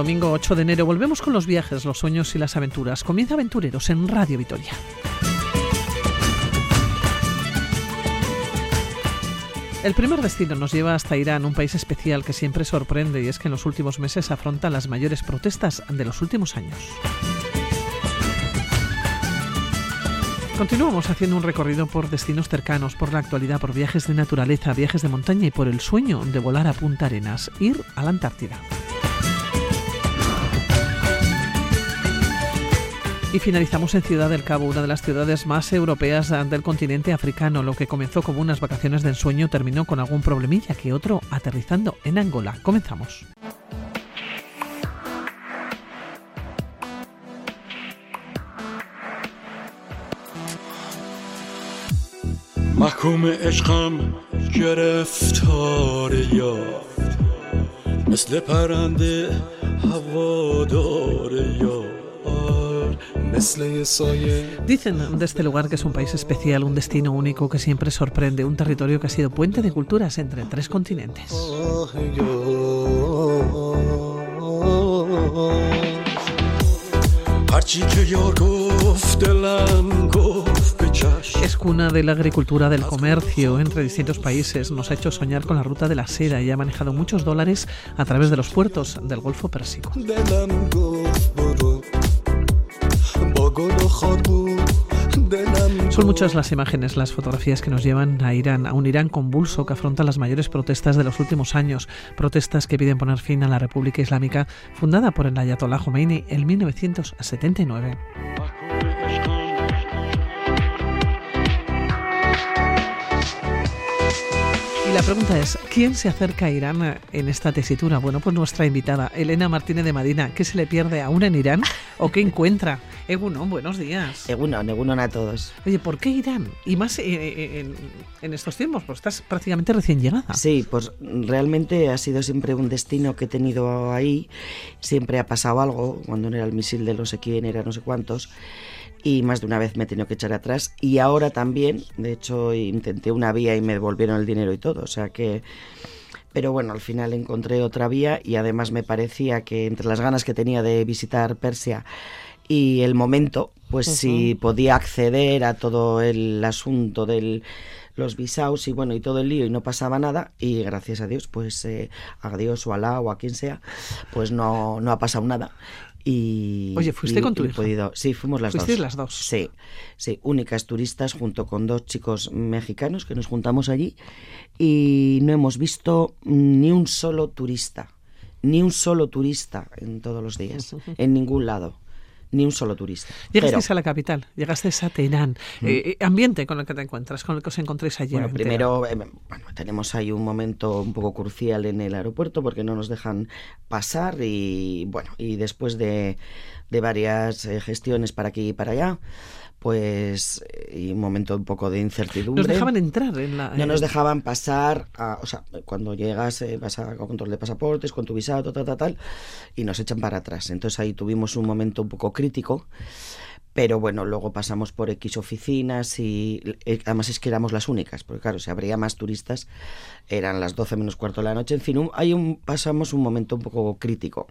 Domingo 8 de enero volvemos con los viajes, los sueños y las aventuras. Comienza Aventureros en Radio Vitoria. El primer destino nos lleva hasta Irán, un país especial que siempre sorprende y es que en los últimos meses afronta las mayores protestas de los últimos años. Continuamos haciendo un recorrido por destinos cercanos, por la actualidad, por viajes de naturaleza, viajes de montaña y por el sueño de volar a Punta Arenas, ir a la Antártida. Y finalizamos en Ciudad del Cabo, una de las ciudades más europeas del continente africano. Lo que comenzó como unas vacaciones de ensueño terminó con algún problemilla que otro aterrizando en Angola. Comenzamos. Dicen de este lugar que es un país especial, un destino único que siempre sorprende, un territorio que ha sido puente de culturas entre tres continentes. Es cuna de la agricultura, del comercio entre distintos países. Nos ha hecho soñar con la ruta de la seda y ha manejado muchos dólares a través de los puertos del Golfo Pérsico. Son muchas las imágenes, las fotografías que nos llevan a Irán, a un Irán convulso que afronta las mayores protestas de los últimos años, protestas que piden poner fin a la República Islámica fundada por el Ayatollah Khomeini en 1979. Y la pregunta es, ¿quién se acerca a Irán en esta tesitura? Bueno, pues nuestra invitada, Elena Martínez de Madina. ¿Qué se le pierde aún en Irán o qué encuentra? Egunon, buenos días. Egunon, Egunon a todos. Oye, ¿por qué Irán? Y más eh, eh, en, estos tiempos, pues estás prácticamente recién llegada. Sí, pues realmente ha sido siempre un destino que he tenido ahí. Siempre ha pasado algo, cuando no era el misil de no sé quién, era no sé cuántos y más de una vez me he tenido que echar atrás. Y ahora también, de hecho intenté una vía y me devolvieron el dinero y todo, o sea que... Pero bueno, al final encontré otra vía y además me parecía que entre las ganas que tenía de visitar Persia y el momento, pues si podía acceder a todo el asunto de los visados y bueno y todo el lío y no pasaba nada y gracias a Dios pues eh, a Dios o a Alá o a quien sea pues no, no ha pasado nada y, Oye, ¿fuiste con tu hija? Podido, sí, fuimos las dos. las dos? Sí, sí, únicas turistas junto con dos chicos mexicanos que nos juntamos allí y no hemos visto ni un solo turista, ni un solo turista en todos los días, en ningún lado ni un solo turista. Llegaste a la capital, llegaste a Teherán. Mm. Eh, eh, ambiente con el que te encuentras, con el que os encontréis allí. Bueno, primero, eh, bueno, tenemos ahí un momento un poco crucial en el aeropuerto porque no nos dejan pasar y bueno, y después de, de varias gestiones para aquí y para allá, pues y un momento un poco de incertidumbre. Nos dejaban entrar en la... No nos dejaban pasar, a, o sea, cuando llegas eh, vas a control de pasaportes, con tu visado, tal, tal, tal, y nos echan para atrás. Entonces ahí tuvimos un momento un poco crítico, pero bueno, luego pasamos por X oficinas y eh, además es que éramos las únicas, porque claro, si habría más turistas, eran las 12 menos cuarto de la noche, en fin, hay un, pasamos un momento un poco crítico.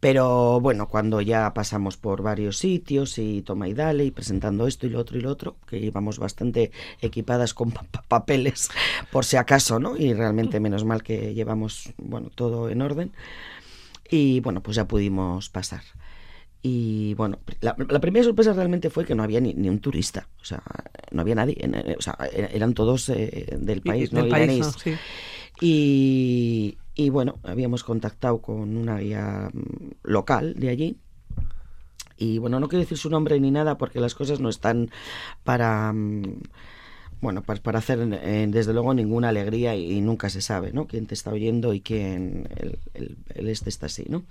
Pero bueno, cuando ya pasamos por varios sitios y toma y dale y presentando esto y lo otro y lo otro, que íbamos bastante equipadas con papeles por si acaso, ¿no? Y realmente menos mal que llevamos, bueno, todo en orden. Y bueno, pues ya pudimos pasar. Y bueno, la, primera sorpresa realmente fue que no había ni, ni, un turista, o sea, no había nadie, o sea, e, eran todos eh, del país, ¿no? Del país, sí. Y, y bueno, habíamos contactado con una guía mm, local de allí. Y bueno, no quiero decir su nombre ni nada porque las cosas no están para mm, bueno, para, hacer eh, desde luego ninguna alegría y, nunca se sabe, ¿no? Quién te está oyendo y quién el este está así, ¿no?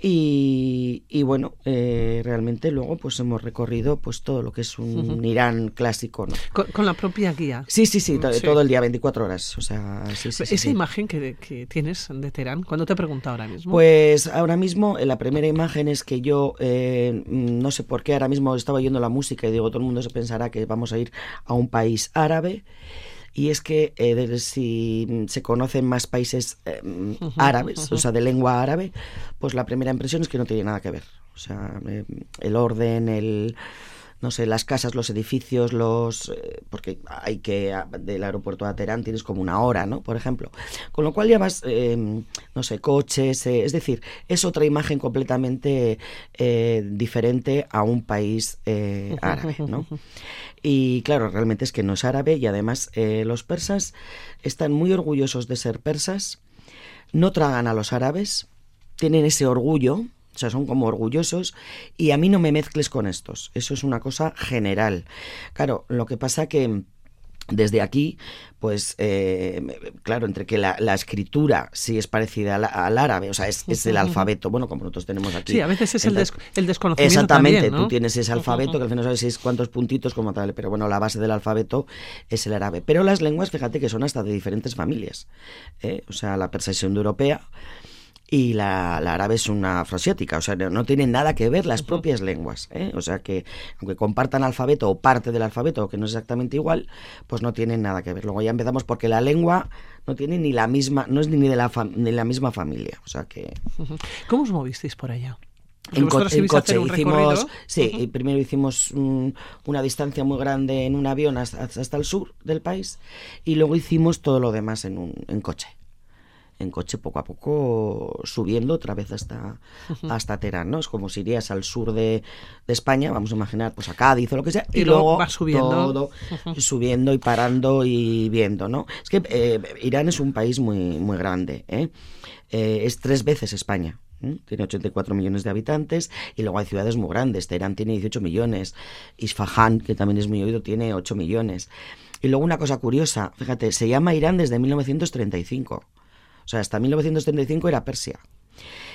Y, y bueno, eh, realmente luego pues hemos recorrido pues todo lo que es un Irán clásico. ¿no? ¿Con, la propia guía? Sí, sí, sí, todo el día, 24 horas. O sea, sí, sí, Esa imagen que, que, tienes de Teherán, ¿cuándo te pregunta ahora mismo? Pues ahora mismo, la primera imagen es que yo, eh, no sé por qué, ahora mismo estaba oyendo la música y digo, todo el mundo se pensará que vamos a ir a un país árabe. Y es que eh, si se conocen más países eh, árabes, o sea, de lengua árabe, pues la primera impresión es que no tiene nada que ver. O sea, eh, el orden, el no sé, las casas, los edificios, los eh, porque hay que del aeropuerto a Teherán tienes como una hora, ¿no? Por ejemplo, con lo cual llevas, em, no sé, coches, eh, es decir, es otra imagen completamente eh, diferente a un país árabe, ¿no? Y claro, realmente es que no es árabe y además los persas están muy orgullosos de ser persas, no tragan a los árabes, tienen ese orgullo o sea, son como orgullosos y a mí no me mezcles con estos. Eso es una cosa general. Claro, lo que pasa que desde aquí, pues eh, claro, entre que la, escritura sí es parecida al, árabe, o sea, es, el alfabeto, bueno, como nosotros tenemos aquí. Sí, a veces es el, desconocimiento. Exactamente, tú tienes ese alfabeto que al final sabes cuántos puntitos como tal, pero bueno, la base del alfabeto es el árabe. Pero las lenguas, fíjate que son hasta de diferentes familias. ¿eh? O sea, la persa es europea y la, árabe es una afroasiática, o sea, no, tienen nada que ver las propias lenguas, ¿eh? o sea que aunque compartan alfabeto o parte del alfabeto, que no es exactamente igual, pues no tienen nada que ver. Luego ya empezamos porque la lengua no tiene ni la misma, no es ni de la, ni la misma familia, o sea que... ¿Cómo os movisteis por allá? En, coche hicimos, sí, primero hicimos una distancia muy grande en un avión hasta, hasta, el sur del país y luego hicimos todo lo demás en, un, en coche en coche poco a poco subiendo otra vez hasta, hasta Terán, ¿no? Es como si irías al sur de, España, vamos a imaginar, pues a Cádiz o lo que sea, y, luego subiendo. todo subiendo y parando y viendo, ¿no? Es que eh, Irán es un país muy, muy grande, ¿eh? Eh, es tres veces España. Tiene 84 millones de habitantes y luego hay ciudades muy grandes. Teherán tiene 18 millones. Isfahan, que también es muy oído, tiene 8 millones. Y luego una cosa curiosa, fíjate, se llama Irán desde 1935. O sea, hasta 1935 era Persia.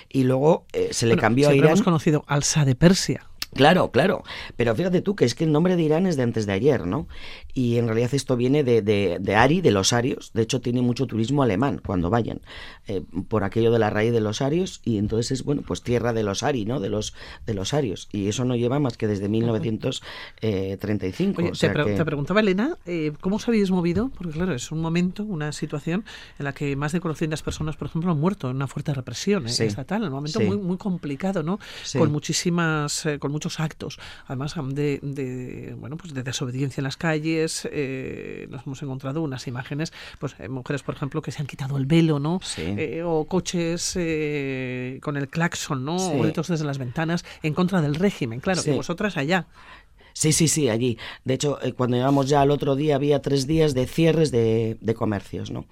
Y luego eh, se le cambió a Irán. hemos conocido Alsa de Persia. Claro, claro. Pero fíjate tú que es que el nombre de Irán es de antes de ayer, ¿no? Y en realidad esto viene de, de, Ari, de los arios. De hecho, tiene mucho turismo alemán cuando vayan, eh, por aquello de la raíz de los arios. Y entonces es, bueno, pues tierra de los Ari, ¿no? De los, de los arios. Y eso no lleva más que desde 1935. te, te, preguntaba, Elena, eh, ¿cómo os habéis movido? Porque, claro, es un momento, una situación en la que más de 400 personas, por ejemplo, han muerto en una fuerte represión ¿eh? estatal. Un momento muy, muy complicado, ¿no? Con muchísimas, con muchos actos, además de, de bueno, pues de desobediencia en las calles. Eh, nos hemos encontrado unas imágenes, pues eh, mujeres, por ejemplo, que se han quitado el velo, ¿no? Eh, o coches con el claxon, ¿no? O gritos desde las ventanas en contra del régimen, claro. Y vosotras allá. Sí, sí, sí, allí. De hecho, eh, cuando llegamos ya al otro día había tres días de cierres de, comercios, ¿no?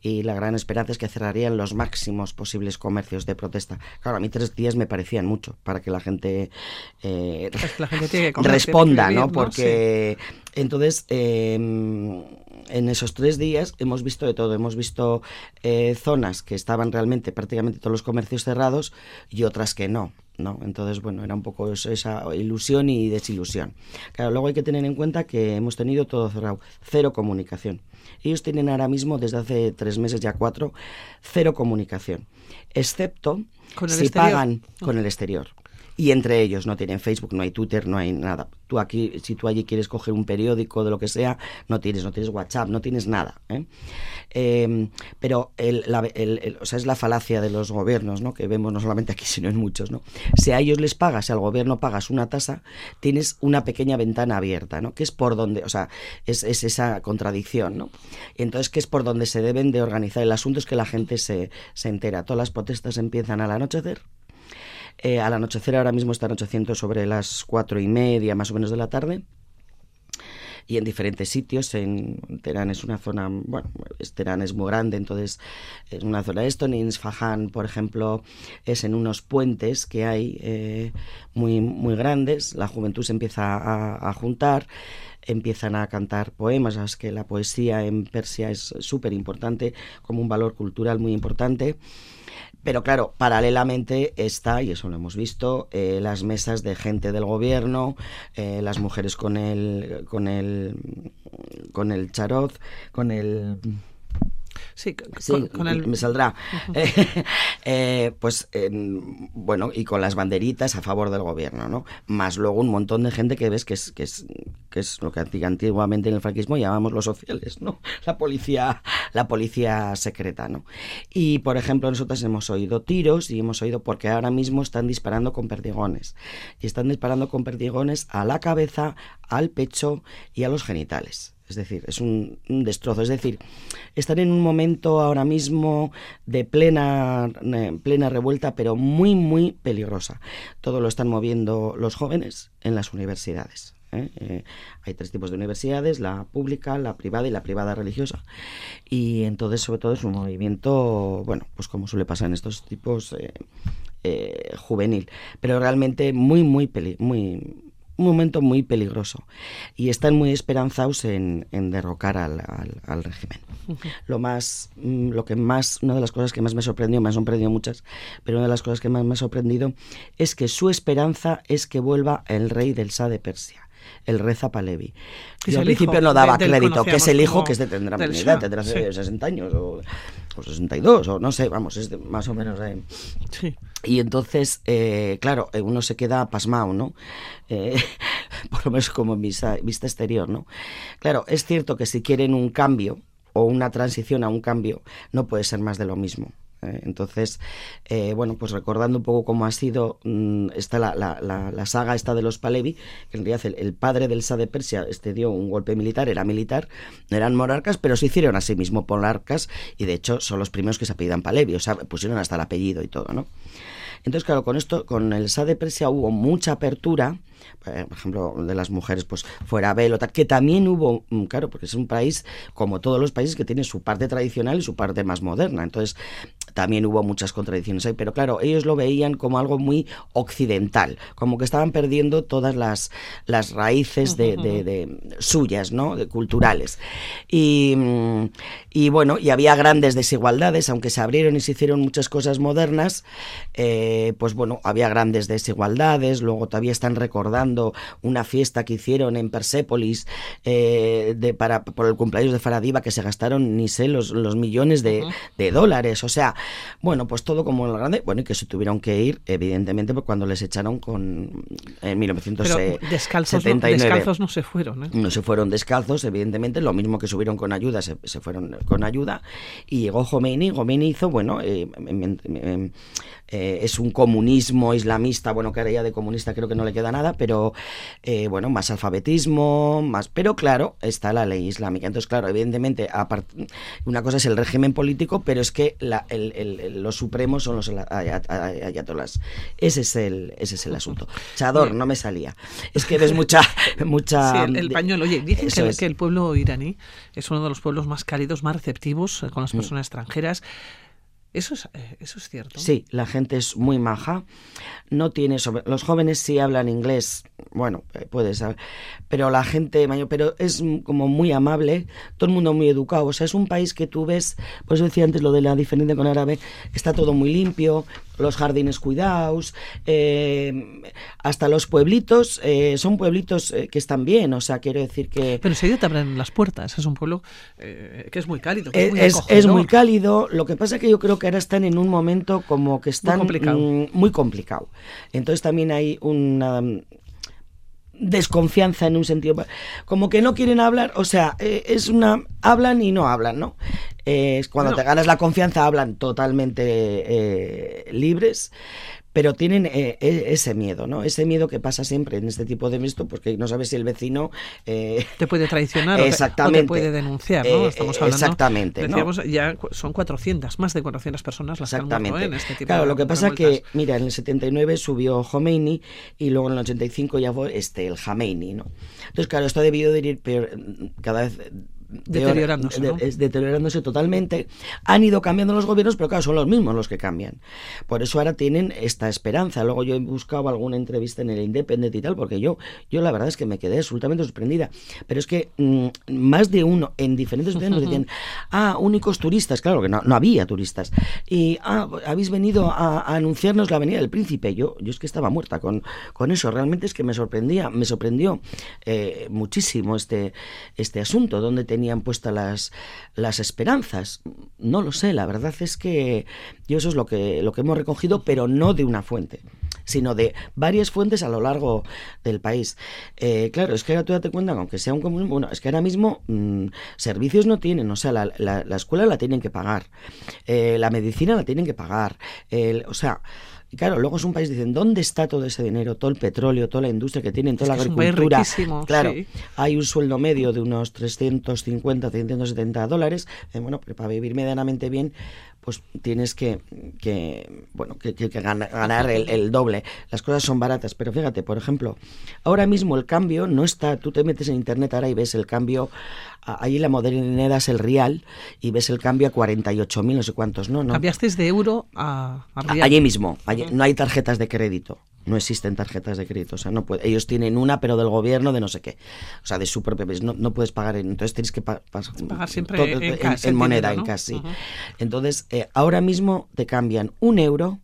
Y la gran esperanza es que cerrarían los máximos posibles comercios de protesta. Claro, a mí tres días me parecían mucho para que la gente, eh, responda, ¿no? Porque entonces... Em, en esos tres días hemos visto de todo. Hemos visto eh, zonas que estaban realmente prácticamente todos los comercios cerrados y otras que no. ¿No? Entonces, bueno, era un poco esa ilusión y desilusión. Claro, luego hay que tener en cuenta que hemos tenido todo cerrado, cero comunicación. Ellos tienen ahora mismo, desde hace tres meses, ya cuatro, cero comunicación, excepto si pagan con el exterior y entre ellos no tienen Facebook, no hay Twitter, no hay nada. Tú aquí, si tú allí quieres coger un periódico de lo que sea, no tienes, no tienes WhatsApp, no tienes nada. ¿eh? Em, pero el, o sea, es la falacia de los gobiernos, ¿no? que vemos no solamente aquí, sino en muchos. ¿no? Si a ellos les pagas, si al gobierno pagas una tasa, tienes una pequeña ventana abierta, ¿no? que es por donde, o sea, es, es esa contradicción. ¿no? Entonces, que es por donde se deben de organizar el asunto, es que la gente se, se entera. Todas las protestas empiezan al anochecer eh, al anochecer ahora mismo está anocheciendo sobre las cuatro y media más o menos de la tarde y en diferentes sitios. En Teherán es una zona, bueno, Teherán es muy grande, entonces es una zona de esto. En por ejemplo, es en unos puentes que hay eh, muy, muy grandes. La juventud se empieza a, juntar empiezan a cantar poemas, es que la poesía en Persia es súper importante, como un valor cultural muy importante. Pero claro, paralelamente está, y eso lo hemos visto, eh, las mesas de gente del gobierno, eh, las mujeres con el, con el, con el charot, con el Sí, con, el... me saldrá. Eh, pues bueno, y con las banderitas a favor del gobierno, ¿no? Más luego un montón de gente que ves que es, que es, que es lo que antiguamente en el franquismo llamábamos los sociales, ¿no? La policía, la policía secreta, ¿no? Y por ejemplo, nosotros hemos oído tiros y hemos oído porque ahora mismo están disparando con perdigones. Y están disparando con perdigones a la cabeza, al pecho y a los genitales. Es decir, es un, destrozo. Es decir, están en un momento ahora mismo de plena, revuelta, pero muy, muy peligrosa. Todo lo están moviendo los jóvenes en las universidades. ¿eh? Eh, hay tres tipos de universidades, la pública, la privada y la privada religiosa. Y entonces, sobre todo, es un movimiento, bueno, pues como suele pasar en estos tipos, eh, juvenil, pero realmente muy, muy, peli muy un momento muy peligroso y están muy esperanzados en, derrocar al, al, régimen. Lo más, mm, lo que más, una de las cosas que más me sorprendió, me han sorprendido muchas, pero una de las cosas que más me ha sorprendido es que su esperanza es que vuelva el rey del Sa de Persia el Reza Palevi. Yo al principio no daba crédito, que es el hijo que este tendrá edad, tendrá 60 años o, 62, o no sé, vamos, es más o menos. Sí. Y entonces, eh, claro, eh, uno se queda pasmado, ¿no? Eh, por lo menos como vista, vista exterior, ¿no? Claro, es cierto que si quieren un cambio o una transición a un cambio, no puede ser más de lo mismo. ¿Eh? entonces, eh, bueno, pues recordando un poco cómo ha sido, mm, está la, la, la, saga esta de los Palevi, que en realidad el, padre del Sa de Persia este dio un golpe militar, era militar, eran monarcas, pero se hicieron a sí mismo monarcas y de hecho son los primeros que se apellidan Palevi, o sea, pusieron hasta el apellido y todo, ¿no? Entonces, claro, con esto, con el Sa de Persia hubo mucha apertura, eh, por ejemplo, de las mujeres, pues fuera velo, que también hubo, mm, claro, porque es un país, como todos los países, que tiene su parte tradicional y su parte más moderna. Entonces, también hubo muchas contradicciones ahí, pero claro, ellos lo veían como algo muy occidental, como que estaban perdiendo todas las, las raíces de, suyas, ¿no? De culturales. Y, mm, y, bueno, y había grandes desigualdades, aunque se abrieron y se hicieron muchas cosas modernas, eh, pues bueno, había grandes desigualdades, luego todavía están recordando una fiesta que hicieron en Persépolis eh, de, para, por el cumpleaños de Faradiva que se gastaron, ni sé, los, los millones de, de dólares, o sea, bueno, pues todo como lo grande, bueno, y que se tuvieron que ir, evidentemente, pues cuando les echaron con en 1979. Pero descalzos, no, descalzos no se fueron, ¿eh? No se fueron descalzos, evidentemente, lo mismo que subieron con ayuda, se, fueron con ayuda, y llegó Khomeini, Khomeini hizo, bueno, eh, eh, es un comunismo islamista, bueno, que ahora ya de comunista creo que no le queda nada, pero eh, bueno, más alfabetismo, más, pero claro, está la ley islámica. Entonces, claro, evidentemente, una cosa es el régimen político, pero es que los supremos son los ayatolás. Ese es el, ese es el asunto. Chador, no me salía. Es que ves mucha... mucha el, pañuelo. Oye, dicen que, que, el pueblo iraní es uno de los pueblos más cálidos, más receptivos eh, con las mm. personas extranjeras. Eso es, eh, eso es cierto. Sí, la gente es muy maja. No tiene sobre... Los jóvenes sí hablan inglés, bueno, eh, puede saber, pero la gente mayor, pero es como muy amable, todo el mundo muy educado. O sea, es un país que tú ves, pues decía antes lo de la diferencia con árabe, está todo muy limpio, los jardines cuidados, eh, hasta los pueblitos, eh, son pueblitos eh, que están bien, o sea, quiero decir que... Pero enseguida te abren las puertas, es un pueblo que es muy cálido. es, muy cálido, lo que pasa es que yo creo que ahora están en un momento como que están muy complicado. Mm, muy complicado. Entonces también hay una desconfianza en un sentido como que no quieren hablar o sea es una hablan y no hablan no cuando te ganas la confianza hablan totalmente eh, libres, pero tienen eh, e, ese miedo, ¿no? Ese miedo que pasa siempre en este tipo de esto, porque no sabes si el vecino eh, te puede traicionar o, te, puede denunciar, ¿no? Estamos hablando. Exactamente. ya son 400, más de 400 personas las que han muerto en este tipo Claro, lo que pasa es que, mira, en el 79 subió Khomeini y luego en el 85 ya fue este el Jameini, ¿no? Entonces, claro, esto ha debido de ir cada vez deteriorándose, deteriorándose totalmente. Han ido cambiando los gobiernos, pero claro, son los mismos los que cambian. Por eso ahora tienen esta esperanza. Luego yo he buscado alguna entrevista en el Independent y tal, porque yo, yo la verdad es que me quedé absolutamente sorprendida. Pero es que mm, más de uno en diferentes gobiernos decían, ah, únicos turistas, claro que no, no había turistas. Y, ah, habéis venido a, anunciarnos la venida del príncipe. Yo, yo es que estaba muerta con, con eso. Realmente es que me sorprendía, me sorprendió eh, muchísimo este, este asunto, donde tenía tenían puestas las, las esperanzas. No lo sé, la verdad es que yo eso es lo que, lo que hemos recogido, pero no de una fuente sino de varias fuentes a lo largo del país. Eh, claro, es que ahora tú date cuenta, aunque sea un común, bueno, es que ahora mismo mm, servicios no tienen, o sea, la, la, escuela la tienen que pagar, eh, la medicina la tienen que pagar, o sea, y claro, luego es un país, dicen, ¿dónde está todo ese dinero? Todo el petróleo, toda la industria que tienen, toda la agricultura. claro, hay un sueldo medio de unos 350, 370 dólares. Eh, bueno, pero para vivir medianamente bien, pues tienes que, que bueno, que, ganar el, doble. Las cosas son baratas, pero fíjate, por ejemplo, ahora mismo el cambio no está, tú te metes en internet ahora y ves el cambio, ahí la modernidad es el real y ves el cambio a 48.000, no sé cuántos, ¿no? no. Cambiasteis de euro a, real. Allí mismo, no hay tarjetas de crédito no existen tarjetas de crédito. O sea, no puede, ellos tienen una, pero del gobierno, de no sé qué. O sea, de su propio país. No, no puedes pagar en. Entonces tienes que pagar siempre en, moneda, en cash, Entonces, eh, ahora mismo te cambian un euro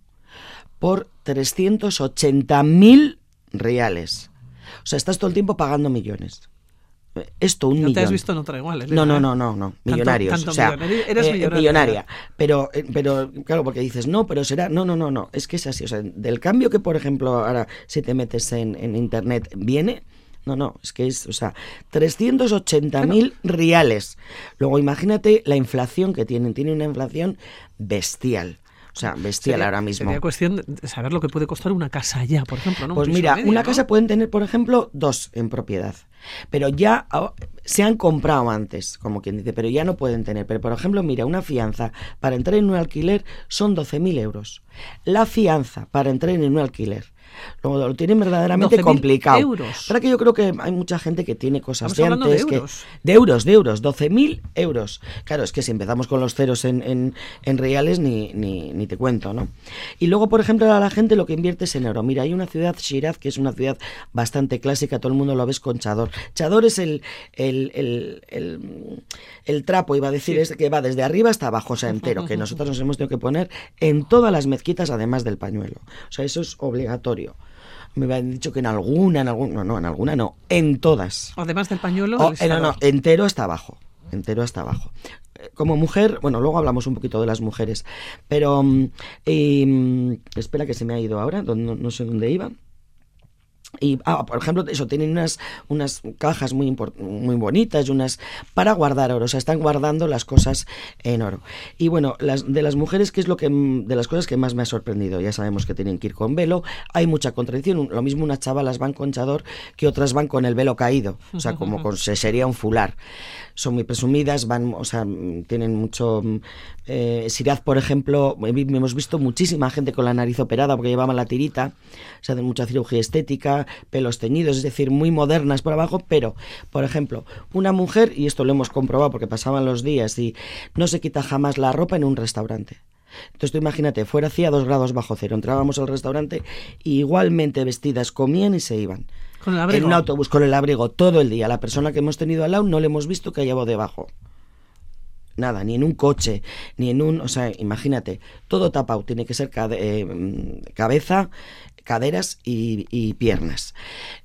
por 380.000 reales. O sea, estás todo el tiempo pagando millones esto un millón. te has visto en otra igual. No, no, no, no, no, millonarios. o sea, Eres eh, millonaria. Pero, eh, pero, claro, porque dices, no, pero será, no, no, no, no, es que es así. O sea, del cambio que, por ejemplo, ahora si te metes en, en internet viene, no, no, es que es, o sea, 380 mil reales. Luego imagínate la inflación que tienen, tiene una inflación bestial. O sea, bestial ahora mismo. Sería cuestión de saber lo que puede costar una casa ya, por ejemplo. ¿no? Pues mira, una casa pueden tener, por ejemplo, dos en propiedad. Pero ya se han comprado antes, como quien dice, pero ya no pueden tener. Pero, por ejemplo, mira, una fianza para entrar en un alquiler son 12.000 euros. La fianza para entrar en un alquiler lo, lo tienen verdaderamente complicado. Euros. Para que yo creo que hay mucha gente que tiene cosas de antes. De euros. Que, de euros, de euros, 12.000 euros. Claro, es que si empezamos con los ceros en, en, en reales, ni, ni, ni, te cuento, ¿no? Y luego, por ejemplo, a la gente lo que invierte es en oro. Mira, hay una ciudad, Shiraz, que es una ciudad bastante clásica, todo el mundo lo ves con Chador. Chador es el, el, el, el, el trapo, iba a decir, es que va desde arriba hasta abajo, o sea, entero, que nosotros nos hemos tenido que poner en todas las mezquitas, además del pañuelo. O sea, eso es obligatorio me habían dicho que en alguna, en alguna, no, no, en alguna no, en todas. Además del pañuelo. Oh, no, no, entero hasta abajo, entero hasta abajo. Eh, como mujer, bueno, luego hablamos un poquito de las mujeres, pero mm, mm, espera que se me ha ido ahora, no, no sé dónde iba. Y, ah, por ejemplo, eso, tienen unas, unas cajas muy, muy bonitas y unas para guardar oro, o sea, están guardando las cosas en oro. Y bueno, las, de las mujeres, ¿qué es lo que, de las cosas que más me ha sorprendido? Ya sabemos que tienen que ir con velo, hay mucha contradicción, lo mismo unas chavalas van con chador que otras van con el velo caído, o sea, como con, se sería un fular son muy presumidas, van, o sea, tienen mucho... Eh, Siraz, por ejemplo, hemos visto muchísima gente con la nariz operada porque llevaban la tirita, se hacen mucha cirugía estética, pelos teñidos, es decir, muy modernas por abajo, pero, por ejemplo, una mujer, y esto lo hemos comprobado porque pasaban los días y no se quita jamás la ropa en un restaurante. Entonces tú imagínate, fuera hacía dos grados bajo cero, entrábamos al restaurante y igualmente vestidas comían y se iban. Con el abrigo. En un autobús con el abrigo todo el día. La persona que hemos tenido al lado no le hemos visto que haya debajo. Nada, ni en un coche, ni en un... O sea, imagínate, todo tapado. Tiene que ser eh, cabeza, caderas y, piernas.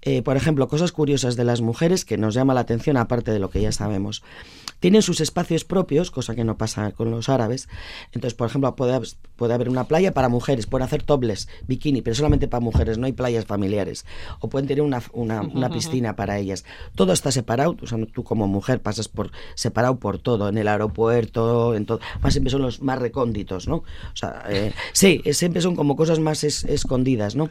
Eh, por ejemplo, cosas curiosas de las mujeres que nos llama la atención, aparte de lo que ya sabemos. Tienen sus espacios propios, cosa que no pasa con los árabes. Entonces, por ejemplo, puede, puede haber una playa para mujeres, pueden hacer tobles, bikini, pero solamente para mujeres, no hay playas familiares. O pueden tener una, una, piscina para ellas. Todo está separado, o sea, tú como mujer pasas por separado por todo, en el aeropuerto, en todo. Más siempre son los más recónditos, ¿no? O sea, eh, sí, siempre son como cosas más escondidas, ¿no?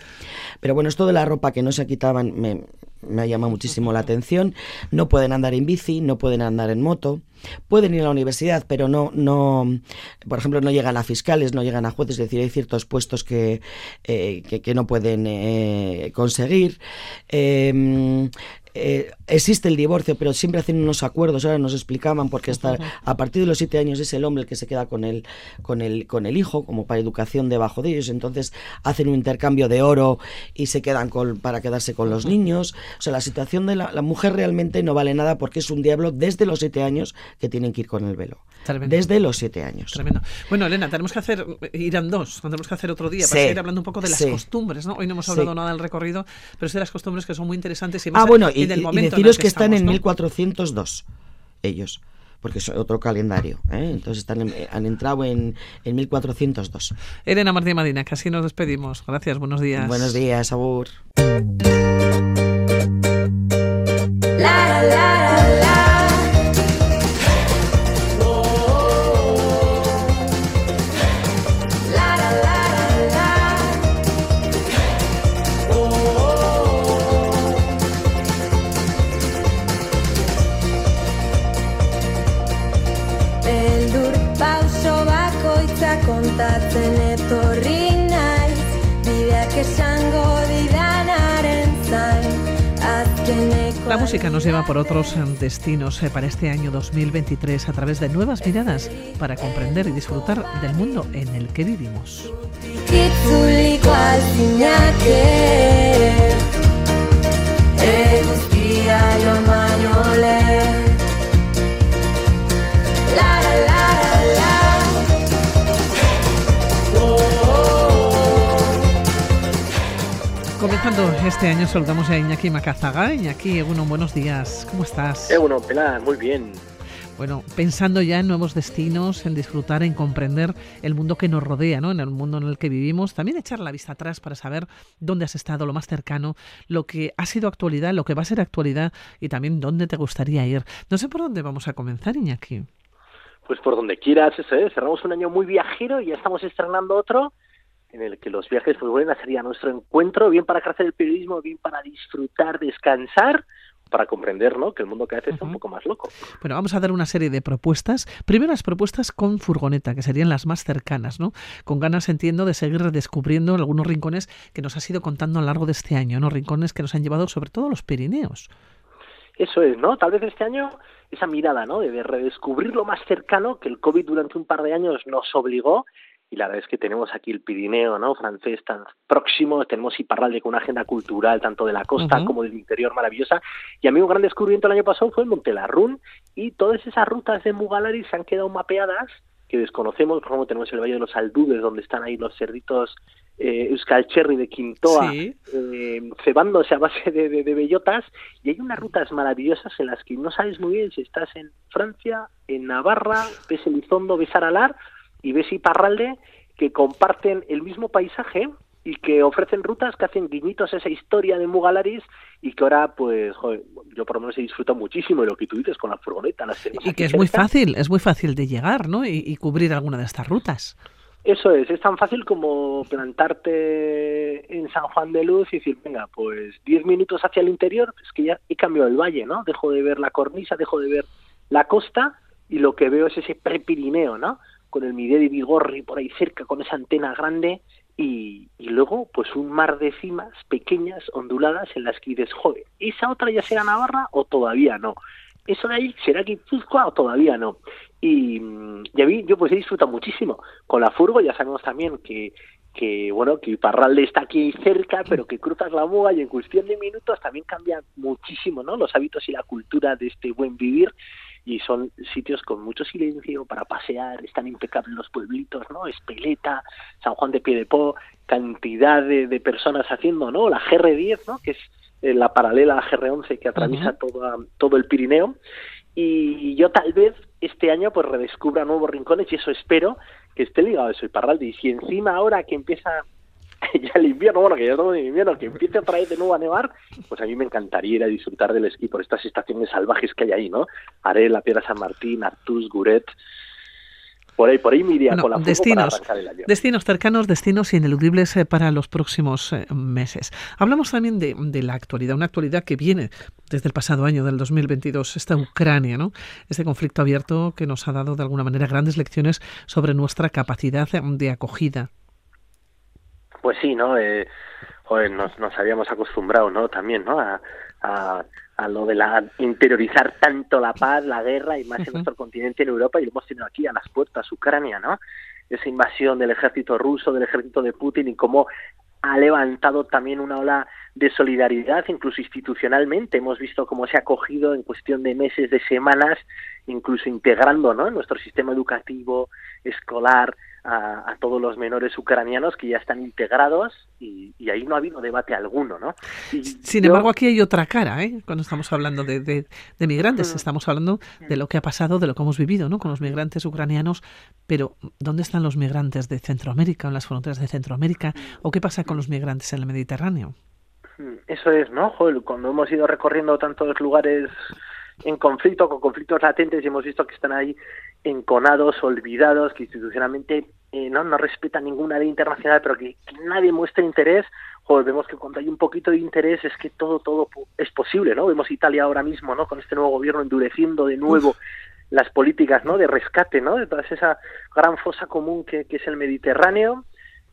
Pero bueno, esto de la ropa que no se quitaban me, me llama muchísimo la atención. No pueden andar en bici, no pueden andar en moto. Pueden ir a la universidad, pero no, no, por ejemplo, no llegan a fiscales, no llegan a jueces, es decir, hay ciertos puestos que, eh, que, no pueden eh, conseguir. Em, eh, existe el divorcio, pero siempre hacen unos acuerdos, ahora nos explicaban, porque hasta a partir de los siete años es el hombre el que se queda con el, con el, con el hijo, como para educación debajo de ellos, entonces hacen un intercambio de oro y se quedan con, para quedarse con los niños. O sea, la situación de la, mujer realmente no vale nada porque es un diablo desde los siete años que tienen que ir con el velo. Desde los siete años. Tremendo. Bueno, Elena, tenemos que hacer, irán dos, tenemos que hacer otro día para seguir hablando un poco de las costumbres, ¿no? Hoy no hemos hablado nada del recorrido, pero es de las costumbres que son muy interesantes y más ah, bueno, y, deciros que, están en 1402 ellos. porque es otro calendario. ¿eh? Entonces están, han entrado en, en 1402. Elena Martín Madina, casi nos despedimos. Gracias, buenos días. Buenos días, Abur. Música nos lleva por otros destinos eh, para este año 2023 a través de nuevas miradas para comprender y disfrutar del mundo en el que vivimos. Comenzando este año saludamos a Iñaki Macazaga. Iñaki, Egunon, buenos días. ¿Cómo estás? Egunon, Pilar, muy bien. Bueno, pensando ya en nuevos destinos, en disfrutar, en comprender el mundo que nos rodea, ¿no? En el mundo en el que vivimos, también echar la vista atrás para saber dónde has estado, lo más cercano, lo que ha sido actualidad, lo que va a ser actualidad y también dónde te gustaría ir. No sé por dónde vamos a comenzar, Iñaki. Pues por donde quieras, eso es. Cerramos un año muy viajero y ya estamos estrenando otro en el que los viajes pues bueno sería nuestro encuentro bien para crecer el periodismo bien para disfrutar descansar para comprender ¿no? que el mundo cada vez está un poco más loco. Bueno, vamos a dar una serie de propuestas. Primero las propuestas con furgoneta, que serían las más cercanas, ¿no? Con ganas, entiendo, de seguir redescubriendo algunos rincones que nos has ido contando a lo largo de este año, ¿no? Rincones que nos han llevado sobre todo a los Pirineos. Eso es, ¿no? Tal vez este año esa mirada, ¿no? De redescubrir lo más cercano que el COVID durante un par de años nos obligó y la verdad es que tenemos aquí el Pirineo no francés tan próximo, tenemos Iparralde con una agenda cultural tanto de la costa como del interior maravillosa y a mí un gran descubrimiento el año pasado fue el Montelarrún y todas esas rutas de Mugalari se han quedado mapeadas que desconocemos, por ejemplo tenemos el Valle de los Aldudes donde están ahí los cerditos eh, Euskal Cherry de Quintoa eh, cebándose a base de, de, bellotas y hay unas rutas maravillosas en las que no sabes muy bien si estás en Francia, en Navarra, ves Elizondo, ves Aralar y ves Parralde que comparten el mismo paisaje y que ofrecen rutas que hacen guiñitos a esa historia de Mugalaris y que ahora, pues, yo por lo menos he disfrutado muchísimo de lo que tú dices con la furgoneta. Las y que es muy fácil, es muy fácil de llegar, ¿no? Y, cubrir alguna de estas rutas. Eso es, es tan fácil como plantarte en San Juan de Luz y decir, venga, pues 10 minutos hacia el interior, es que ya he cambiado el valle, ¿no? Dejo de ver la cornisa, dejo de ver la costa y lo que veo es ese prepirineo, ¿no? Con el Mide de Vigorri por ahí cerca, con esa antena grande, y, luego pues un mar de cimas pequeñas, onduladas, en las que dices, joder, ¿esa otra ya será Navarra o todavía no? ¿Eso de ahí será Guipúzcoa o todavía no? Y, a mí yo pues he disfrutado muchísimo. Con la furgo ya sabemos también que, que bueno, que Iparralde está aquí cerca, pero que cruzas la muga y en cuestión de minutos también cambian muchísimo, ¿no? Los hábitos y la cultura de este buen vivir y son sitios con mucho silencio para pasear, están impecables los pueblitos, ¿no? Espeleta, San Juan de Piedepó, cantidad de, de personas haciendo, ¿no? La GR10, ¿no? Que es eh, la paralela a GR11 que atraviesa todo, todo el Pirineo. Y yo tal vez este año pues redescubra nuevos rincones y eso espero que esté ligado a eso, Parralde. Y si encima ahora que empieza ya el invierno, bueno, que ya estamos en invierno, que empiece otra vez de nuevo a nevar, pues a mí me encantaría ir a disfrutar del esquí por estas estaciones salvajes que hay ahí, ¿no? Haré la Piedra San Martín, Artús, Guret, por ahí, por ahí me iría con la destinos, destinos cercanos, destinos ineludibles eh, para los próximos eh, meses. Hablamos también de, de, la actualidad, una actualidad que viene desde el pasado año, del 2022, esta Ucrania, ¿no? Este conflicto abierto que nos ha dado de alguna manera grandes lecciones sobre nuestra capacidad de acogida, pues sí, ¿no? Eh, joder, nos, nos habíamos acostumbrado, ¿no? También, ¿no? A, a, a, lo de la interiorizar tanto la paz, la guerra y más en nuestro continente en Europa y lo hemos tenido aquí a las puertas, Ucrania, ¿no? Esa invasión del ejército ruso, del ejército de Putin y cómo ha levantado también una ola de solidaridad, incluso institucionalmente. Hemos visto cómo se ha cogido en cuestión de meses, de semanas, incluso integrando ¿no? en nuestro sistema educativo, escolar, a, todos los menores ucranianos que ya están integrados y, ahí no ha habido debate alguno, ¿no? Sin embargo, aquí hay otra cara, ¿eh? Cuando estamos hablando de, de, migrantes, estamos hablando de lo que ha pasado, de lo que hemos vivido, ¿no? Con los migrantes ucranianos, pero ¿dónde están los migrantes de Centroamérica, en las fronteras de Centroamérica? ¿O qué pasa con los migrantes en el Mediterráneo? Eso es, ¿no? cuando hemos ido recorriendo tantos lugares en conflicto, con conflictos latentes, y hemos visto que están ahí enconados, olvidados, que institucionalmente eh, no, no respetan ninguna ley internacional, pero que, nadie muestra interés. Joder, vemos que cuando hay un poquito de interés es que todo, todo es posible, ¿no? Vemos Italia ahora mismo, ¿no? Con este nuevo gobierno endureciendo de nuevo las políticas, ¿no? De rescate, ¿no? De toda esa gran fosa común que, que es el Mediterráneo.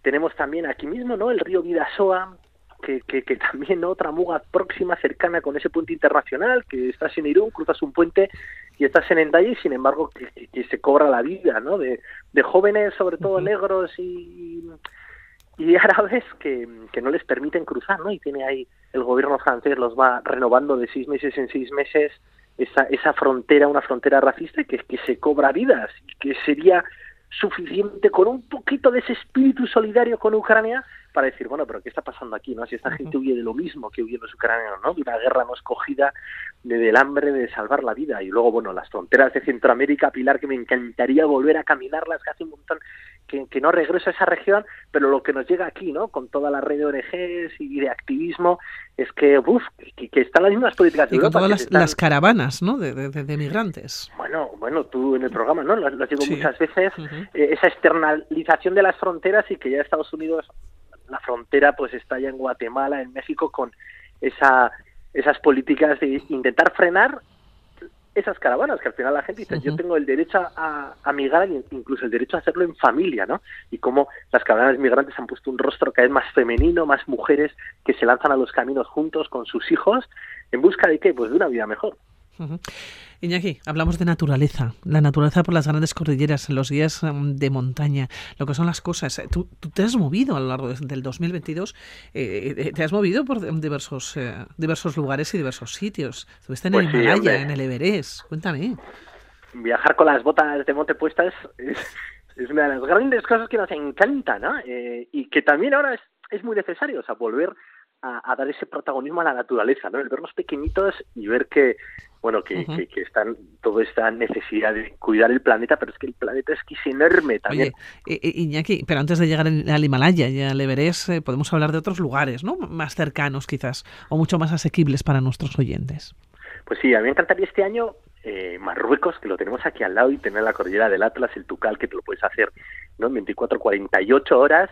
Tenemos también aquí mismo, ¿no? El río Vidasoa, que, que, que, también otra muga próxima, cercana con ese puente internacional, que estás en Irún, cruzas un puente y estás en Endaya y sin embargo que, que se cobra la vida, ¿no? De, de jóvenes, sobre todo negros y, y árabes, que, que no les permiten cruzar, ¿no? Y tiene ahí el gobierno francés los va renovando de seis meses en seis meses esa, esa frontera, una frontera racista que, que se cobra vidas y que sería suficiente con un poquito de ese espíritu solidario con Ucrania para decir, bueno, pero ¿qué está pasando aquí? no Si esta gente huye de lo mismo que huyen los ucranianos, ¿no? De una guerra no escogida, de, del hambre de salvar la vida. Y luego, bueno, las fronteras de Centroamérica, Pilar, que me encantaría volver a caminarlas, que hace un montón que, que, no regreso a esa región, pero lo que nos llega aquí, ¿no? Con toda la red de ONGs y de activismo, es que, uff, que, están las mismas políticas de y con todas las, caravanas, ¿no? De, de, migrantes. Bueno, bueno, tú en el programa, ¿no? Lo, digo muchas veces, eh, esa externalización de las fronteras y que ya Estados Unidos la frontera pues está ya en Guatemala, en México, con esa, esas políticas de intentar frenar esas caravanas, que al final la gente dice, yo tengo el derecho a, a migrar incluso el derecho a hacerlo en familia, ¿no? Y cómo las caravanas migrantes han puesto un rostro cada vez más femenino, más mujeres que se lanzan a los caminos juntos con sus hijos, ¿en busca de qué? Pues de una vida mejor. Iñaki, hablamos de naturaleza, la naturaleza por las grandes cordilleras, los días mm, de montaña, lo que son las cosas. Tú, te has movido a lo largo del 2022, eh, eh, te has movido por diversos, eh, diversos lugares y diversos sitios. Estuviste en el pues Himalaya, en el Everest, cuéntame. Viajar con las botas de monte puestas es, es una de las grandes cosas que nos encanta, ¿no? y que también ahora es, es muy necesario, o sea, volver a, dar ese protagonismo a la naturaleza, ¿no? El vernos pequeñitos y ver que, bueno, que, que, están toda esta necesidad de cuidar el planeta, pero es que el planeta es que es enorme también. Oye, Iñaki, pero antes de llegar al Himalaya y al Everest, eh, podemos hablar de otros lugares, ¿no? Más cercanos quizás, o mucho más asequibles para nuestros oyentes. Pues sí, a mí me encantaría este año eh, Marruecos, que lo tenemos aquí al lado, y tener la cordillera del Atlas, el Tucal, que te lo puedes hacer ¿no? en 24, 48 horas,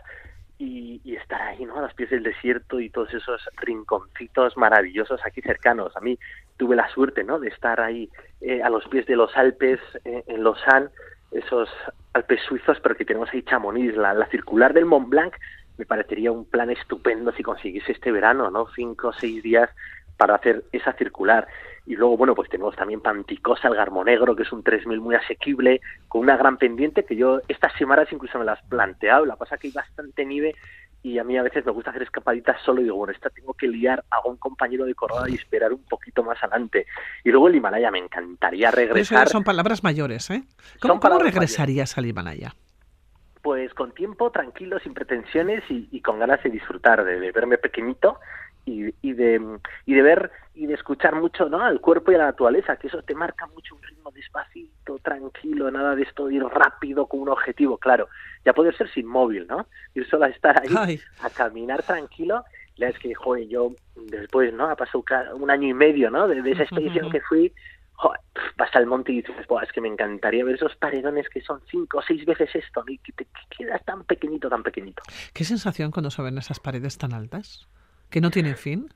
y, estar ahí, ¿no? A los pies del desierto y todos esos rinconcitos maravillosos aquí cercanos. A mí tuve la suerte, ¿no? De estar ahí eh, a los pies de los Alpes, eh, en Lausanne, esos Alpes suizos, pero que tenemos ahí Chamonix, la, la circular del Mont Blanc, me parecería un plan estupendo si consiguiese este verano, ¿no? Cinco o seis días para hacer esa circular. Y luego, bueno, pues tenemos también Panticosa, el Garmonegro, que es un 3000 muy asequible, con una gran pendiente que yo estas semanas incluso me las he planteado. La pasa que hay bastante nieve y a mí a veces me gusta hacer escapaditas solo y digo, bueno, esta tengo que liar a un compañero de corrada y esperar un poquito más adelante. Y luego el Himalaya, me encantaría regresar. son palabras mayores, ¿eh? ¿Cómo, regresarías al Himalaya? Pues con tiempo, tranquilo, sin pretensiones y, con ganas de disfrutar, de verme pequeñito y, de, y de ver y de escuchar mucho ¿no? al cuerpo y a la naturaleza, que eso te marca mucho un ritmo despacito, tranquilo, nada de esto de ir rápido con un objetivo, claro. Ya puede ser sin móvil, ¿no? Ir solo a estar ahí, a caminar tranquilo. La es que, joder, yo después, ¿no? Ha pasado un año y medio, ¿no? De, esa expedición que fui, joder, vas al monte y dices, es que me encantaría ver esos paredones que son cinco o seis veces esto, y que te quedas tan pequeñito, tan pequeñito. ¿Qué sensación cuando se ven esas paredes tan altas? Que no tiene fin?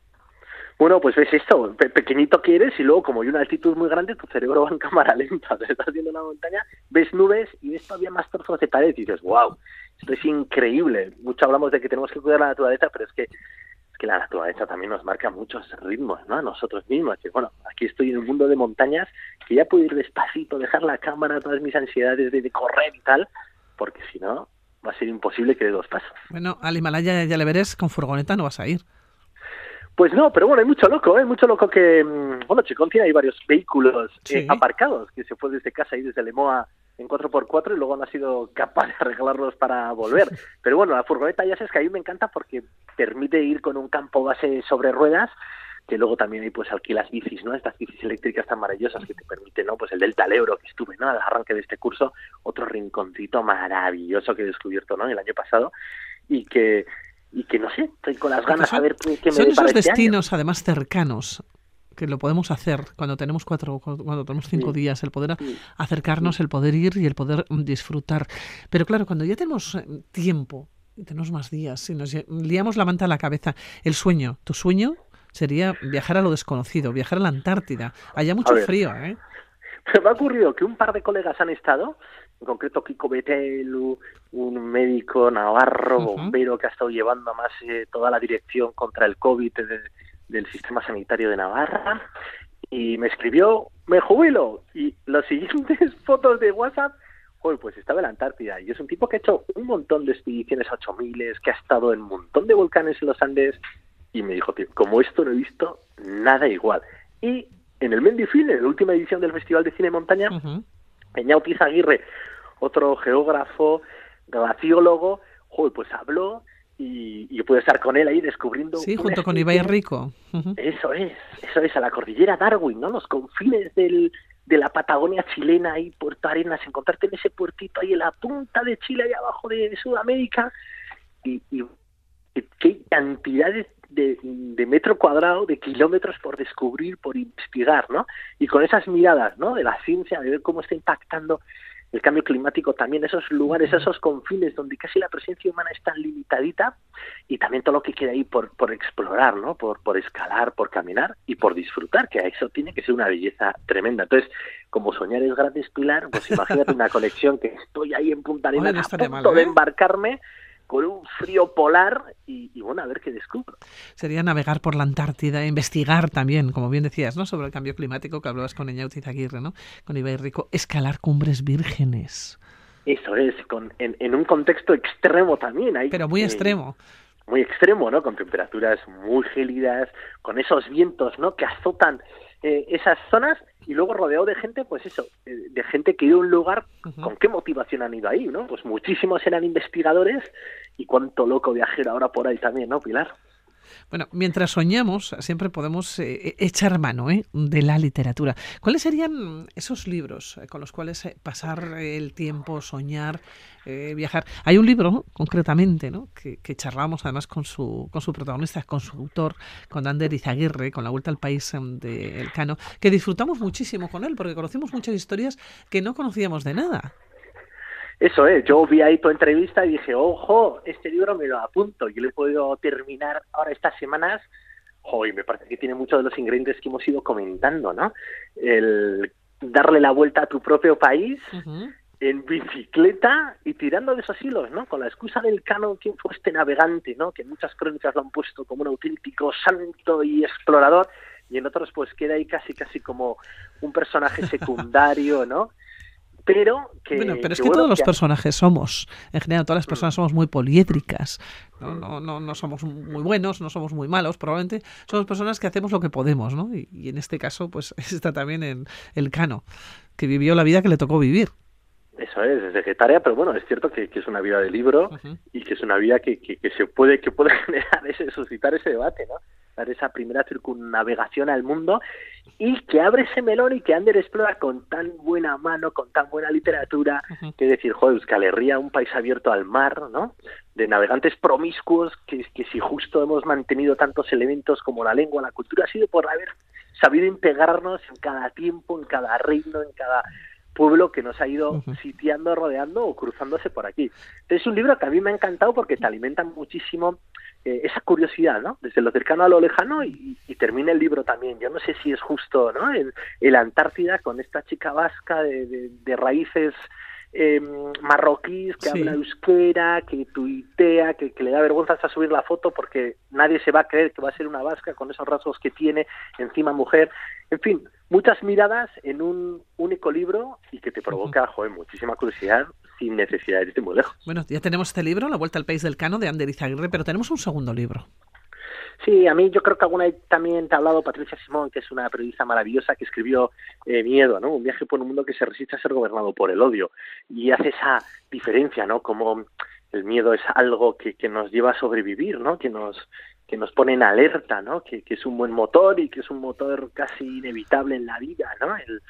Bueno, pues ves esto, pequeñito quieres y luego como hay una altitud muy grande, tu cerebro va en cámara lenta, te estás viendo una montaña, ves nubes y ves todavía más trozos de pared y dices, wow, esto es increíble. Mucho hablamos de que tenemos que cuidar la naturaleza, pero es que es que la naturaleza también nos marca muchos ritmos, ¿no? A nosotros mismos. Que, bueno, aquí estoy en un mundo de montañas que ya puedo ir despacito, dejar la cámara, todas mis ansiedades de, de correr y tal, porque si no, va a ser imposible que dé dos pasos. Bueno, al Himalaya ya le veres, con furgoneta no vas a ir. Pues no, pero bueno, hay mucho loco, ¿eh? Mucho loco que... mm, Bueno, Chicón tiene ahí varios vehículos eh, aparcados, que se fue desde casa y desde Lemoa en 4x4 y luego no ha sido capaz de arreglarlos para volver. Pero bueno, la furgoneta ya sabes que a mí me encanta porque permite ir con un campo base sobre ruedas que luego también hay pues alquilas bicis, ¿no? Estas bicis eléctricas tan maravillosas que te permiten, ¿no? Pues el Delta al Euro que estuve, ¿no? Al arranque de este curso, otro rinconcito maravilloso que he descubierto, ¿no? El año pasado y que y que no sé, estoy con las ganas son- a ver qué, qué me Son esos este año. destinos, además cercanos, que lo podemos hacer cuando tenemos cuatro, cuando tenemos cinco Sí. días, el poder Sí. acercarnos, el poder ir y el poder disfrutar. Pero claro, cuando ya tenemos eh, tiempo, y tenemos más días, si nos liamos la manta a la cabeza, el sueño, tu sueño sería viajar a lo desconocido, viajar a la Antártida. Allá mucho frío, ¿eh? Pero me ha ocurrido que un par de colegas han estado, en concreto Kiko Betelu, un médico navarro, Ujú. bombero que ha estado llevando más eh, toda la dirección contra el COVID de- del sistema sanitario de Navarra, y me escribió, me jubilo, y las siguientes fotos de WhatsApp, joder, pues estaba en la Antártida, y es un tipo que ha hecho un montón de expediciones a 8000, que ha estado en un montón de volcanes en los Andes, y me dijo, tío, como esto no he visto nada igual. Y en el Mendifil, en la última edición del Festival de Cine Montaña, Ujú. Peña Aguirre, otro geógrafo, glaciólogo, joder, pues habló y, y pude estar con él ahí descubriendo... Sí, junto con Ibai Rico. Eso es, eso es, a la cordillera Darwin, ¿no? Los confines del, de la Patagonia chilena y Puerto Arenas, encontrarte en ese puertito ahí en la punta de Chile, ahí abajo de Sudamérica, y, y- y qué cantidades de, de metro cuadrado, de kilómetros por descubrir, por investigar, ¿no? Y con esas miradas, ¿no? De la ciencia, de ver cómo está impactando el cambio climático también, esos lugares, esos confines donde casi la presencia humana es tan limitadita y también todo lo que queda ahí por, por explorar, ¿no? Por, por escalar, por caminar y por disfrutar, que eso tiene que ser una belleza tremenda. Entonces, como soñar es gratis, Pilar, pues imagínate una conexión que estoy ahí en Punta Arenas no a punto mal, de ¿eh? embarcarme con un frío polar y, y bueno, a ver qué descubro. Sería navegar por la Antártida, e investigar también, como bien decías, ¿no? Sobre el cambio climático que hablabas con Eñaut Aguirre, ¿no? Con Ibai Rico, escalar cumbres vírgenes. Eso es, con, en, en un contexto extremo también. Hay, Pero muy eh, extremo. muy extremo, ¿no? Con temperaturas muy gélidas, con esos vientos, ¿no? Que azotan eh, esas zonas y luego rodeado de gente, pues eso, eh, de gente que iba a un lugar. ¿con qué motivación han ido ahí, no? Pues muchísimos eran investigadores y cuánto loco viajero ahora por ahí también, ¿no, Pilar? Bueno, mientras soñamos, siempre podemos eh, echar mano ¿eh? de la literatura. ¿Cuáles serían esos libros eh, con los cuales eh, pasar el tiempo, soñar, eh, viajar? Hay un libro, concretamente, ¿no? que, que charlamos además con su, con su protagonista, con su autor, con Ander Izaguirre, con la Vuelta al País em, de Elcano, que disfrutamos muchísimo con él, porque conocimos muchas historias que no conocíamos de nada. Eso es, yo vi ahí tu entrevista y dije, ojo, este libro me lo apunto, yo lo he podido terminar ahora estas semanas, jo, y me parece que tiene muchos de los ingredientes que hemos ido comentando, ¿no? El darle la vuelta a tu propio país en bicicleta y tirando de esos hilos, ¿no? Con la excusa del cano, ¿quién fue este navegante, ¿no? Que en muchas crónicas lo han puesto como un auténtico santo y explorador, y en otros pues queda ahí casi casi como un personaje secundario, ¿no? Pero que... bueno, pero es que que, bueno, todos los personajes somos, en general, todas las personas somos muy poliédricas. ¿no? No, no, no somos muy buenos, no somos muy malos, probablemente somos personas que hacemos lo que podemos, ¿no? Y, y en este caso, pues está también el, el Cano, que vivió la vida que le tocó vivir. Eso es, es secretaria, pero bueno, es cierto que, que es una vida de libro y que es una vida que, que, que se puede que puede generar ese suscitar ese debate, ¿no? Dar esa primera circunnavegación al mundo y que abre ese melón y que Ander explora con tan buena mano, con tan buena literatura, que decir, joder, Euskal Herria, un país abierto al mar, ¿no? De navegantes promiscuos, que, que si justo hemos mantenido tantos elementos como la lengua, la cultura, ha sido por haber sabido integrarnos en cada tiempo, en cada reino, en cada pueblo que nos ha ido sitiando, rodeando o cruzándose por aquí. Entonces, es un libro que a mí me ha encantado porque te alimenta muchísimo eh, esa curiosidad, ¿no? Desde lo cercano a lo lejano y, y termina el libro también. Yo no sé si es justo, ¿no? El, el Antártida con esta chica vasca de, de- de raíces eh, marroquíes que Sí. habla euskera, que tuitea, que, que le da vergüenza hasta subir la foto porque nadie se va a creer que va a ser una vasca con esos rasgos que tiene, encima mujer. En fin, muchas miradas en un único libro y que te provoca, joder, muchísima curiosidad sin necesidad de irte muy lejos. Bueno, ya tenemos este libro, La Vuelta al País del Cano, de Ander Izaguirre, pero tenemos un segundo libro. Sí, a mí yo creo que alguna vez también te ha hablado Patricia Simón, que es una periodista maravillosa que escribió eh, Miedo, ¿no? Un viaje por un mundo que se resiste a ser gobernado por el odio. Y hace esa diferencia, ¿no? Como el miedo es algo que, que nos lleva a sobrevivir, ¿no? Que nos que nos pone en alerta, ¿no? Que, que, es un buen motor y que es un motor casi inevitable en la vida, ¿no? El,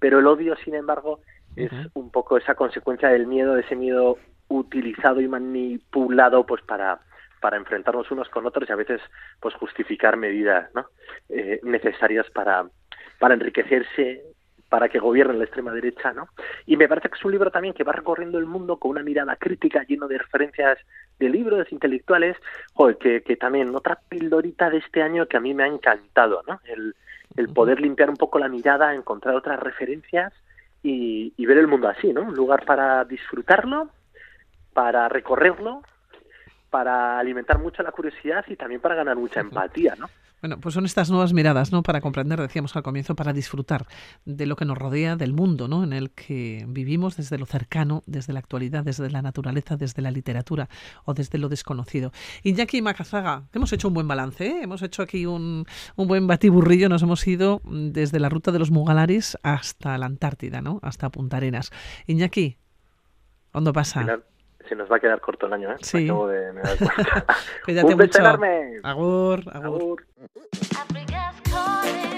pero el odio, sin embargo, es un poco esa consecuencia del miedo, de ese miedo utilizado y manipulado, pues para para enfrentarnos unos con otros y a veces pues justificar medidas ¿no? eh, necesarias para para enriquecerse para que gobierne la extrema derecha, ¿no? Y me parece que es un libro también que va recorriendo el mundo con una mirada crítica, lleno de referencias de libros intelectuales, joder, que, que también otra pildorita de este año que a mí me ha encantado, ¿no? El, el poder limpiar un poco la mirada, encontrar otras referencias y, y ver el mundo así, ¿no? Un lugar para disfrutarlo, para recorrerlo, para alimentar mucho la curiosidad y también para ganar mucha empatía, ¿no? Bueno, pues son estas nuevas miradas, ¿no? Para comprender, decíamos al comienzo, para disfrutar de lo que nos rodea, del mundo, ¿no? En el que vivimos desde lo cercano, desde la actualidad, desde la naturaleza, desde la literatura o desde lo desconocido. Iñaki Macazaga, hemos hecho un buen balance, ¿eh? Hemos hecho aquí un, un buen batiburrillo, nos hemos ido desde la ruta de los Mugalaris hasta la Antártida, ¿no? Hasta Punta Arenas. Iñaki, ¿dónde pasa? Se nos va a quedar corto el año, ¿eh? Sí. Acabo de me dar cuenta. Cuídate Un beso mucho. Agur, agur. Agur.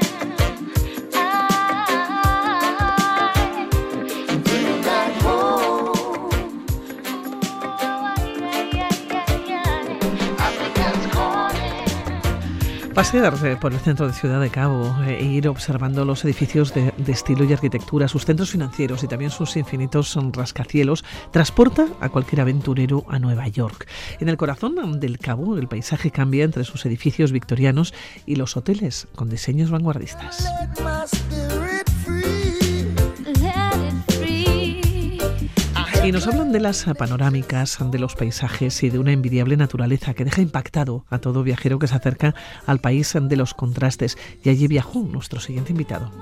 Calling. Pasear eh, por el centro de Ciudad de Cabo eh, e ir observando los edificios de, de estilo y arquitectura, sus centros financieros y también sus infinitos rascacielos, transporta a cualquier aventurero a Nueva York. En el corazón del Cabo, el paisaje cambia entre sus edificios victorianos y los hoteles con diseños vanguardistas. Y nos hablan de las panorámicas, de los paisajes y de una envidiable naturaleza que deja impactado a todo viajero que se acerca al país de los contrastes. Y allí viajó nuestro siguiente invitado.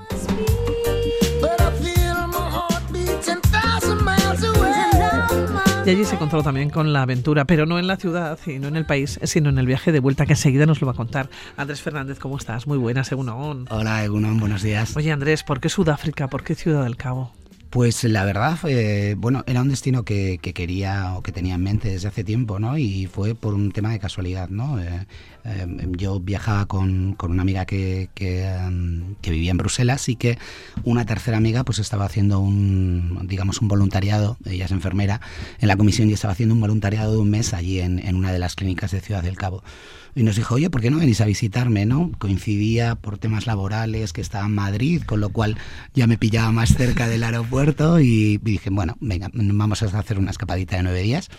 Y allí se encontró también con la aventura, pero no en la ciudad y no en el país, sino en el viaje de vuelta que enseguida nos lo va a contar. Andrés Fernández, ¿cómo estás? Muy buena, según ON. Hola, Egunon, buenos días. Oye, Andrés, ¿por qué Sudáfrica? ¿Por qué Ciudad del Cabo? Pues la verdad, fue, bueno, era un destino que, que quería o que tenía en mente desde hace tiempo, ¿no? Y fue por un tema de casualidad, ¿no? Eh, eh, yo viajaba con, con una amiga que, que, em, que vivía en Bruselas y que una tercera amiga pues estaba haciendo un, digamos, un voluntariado, ella es enfermera, en la comisión y estaba haciendo un voluntariado de un mes allí en, en una de las clínicas de Ciudad del Cabo. Y nos dijo, oye, ¿por qué no venís a visitarme? ¿no? Coincidía por temas laborales que estaba en Madrid, con lo cual ya me pillaba más cerca del aeropuerto y dije, bueno, venga, vamos a hacer una escapadita de nueve días.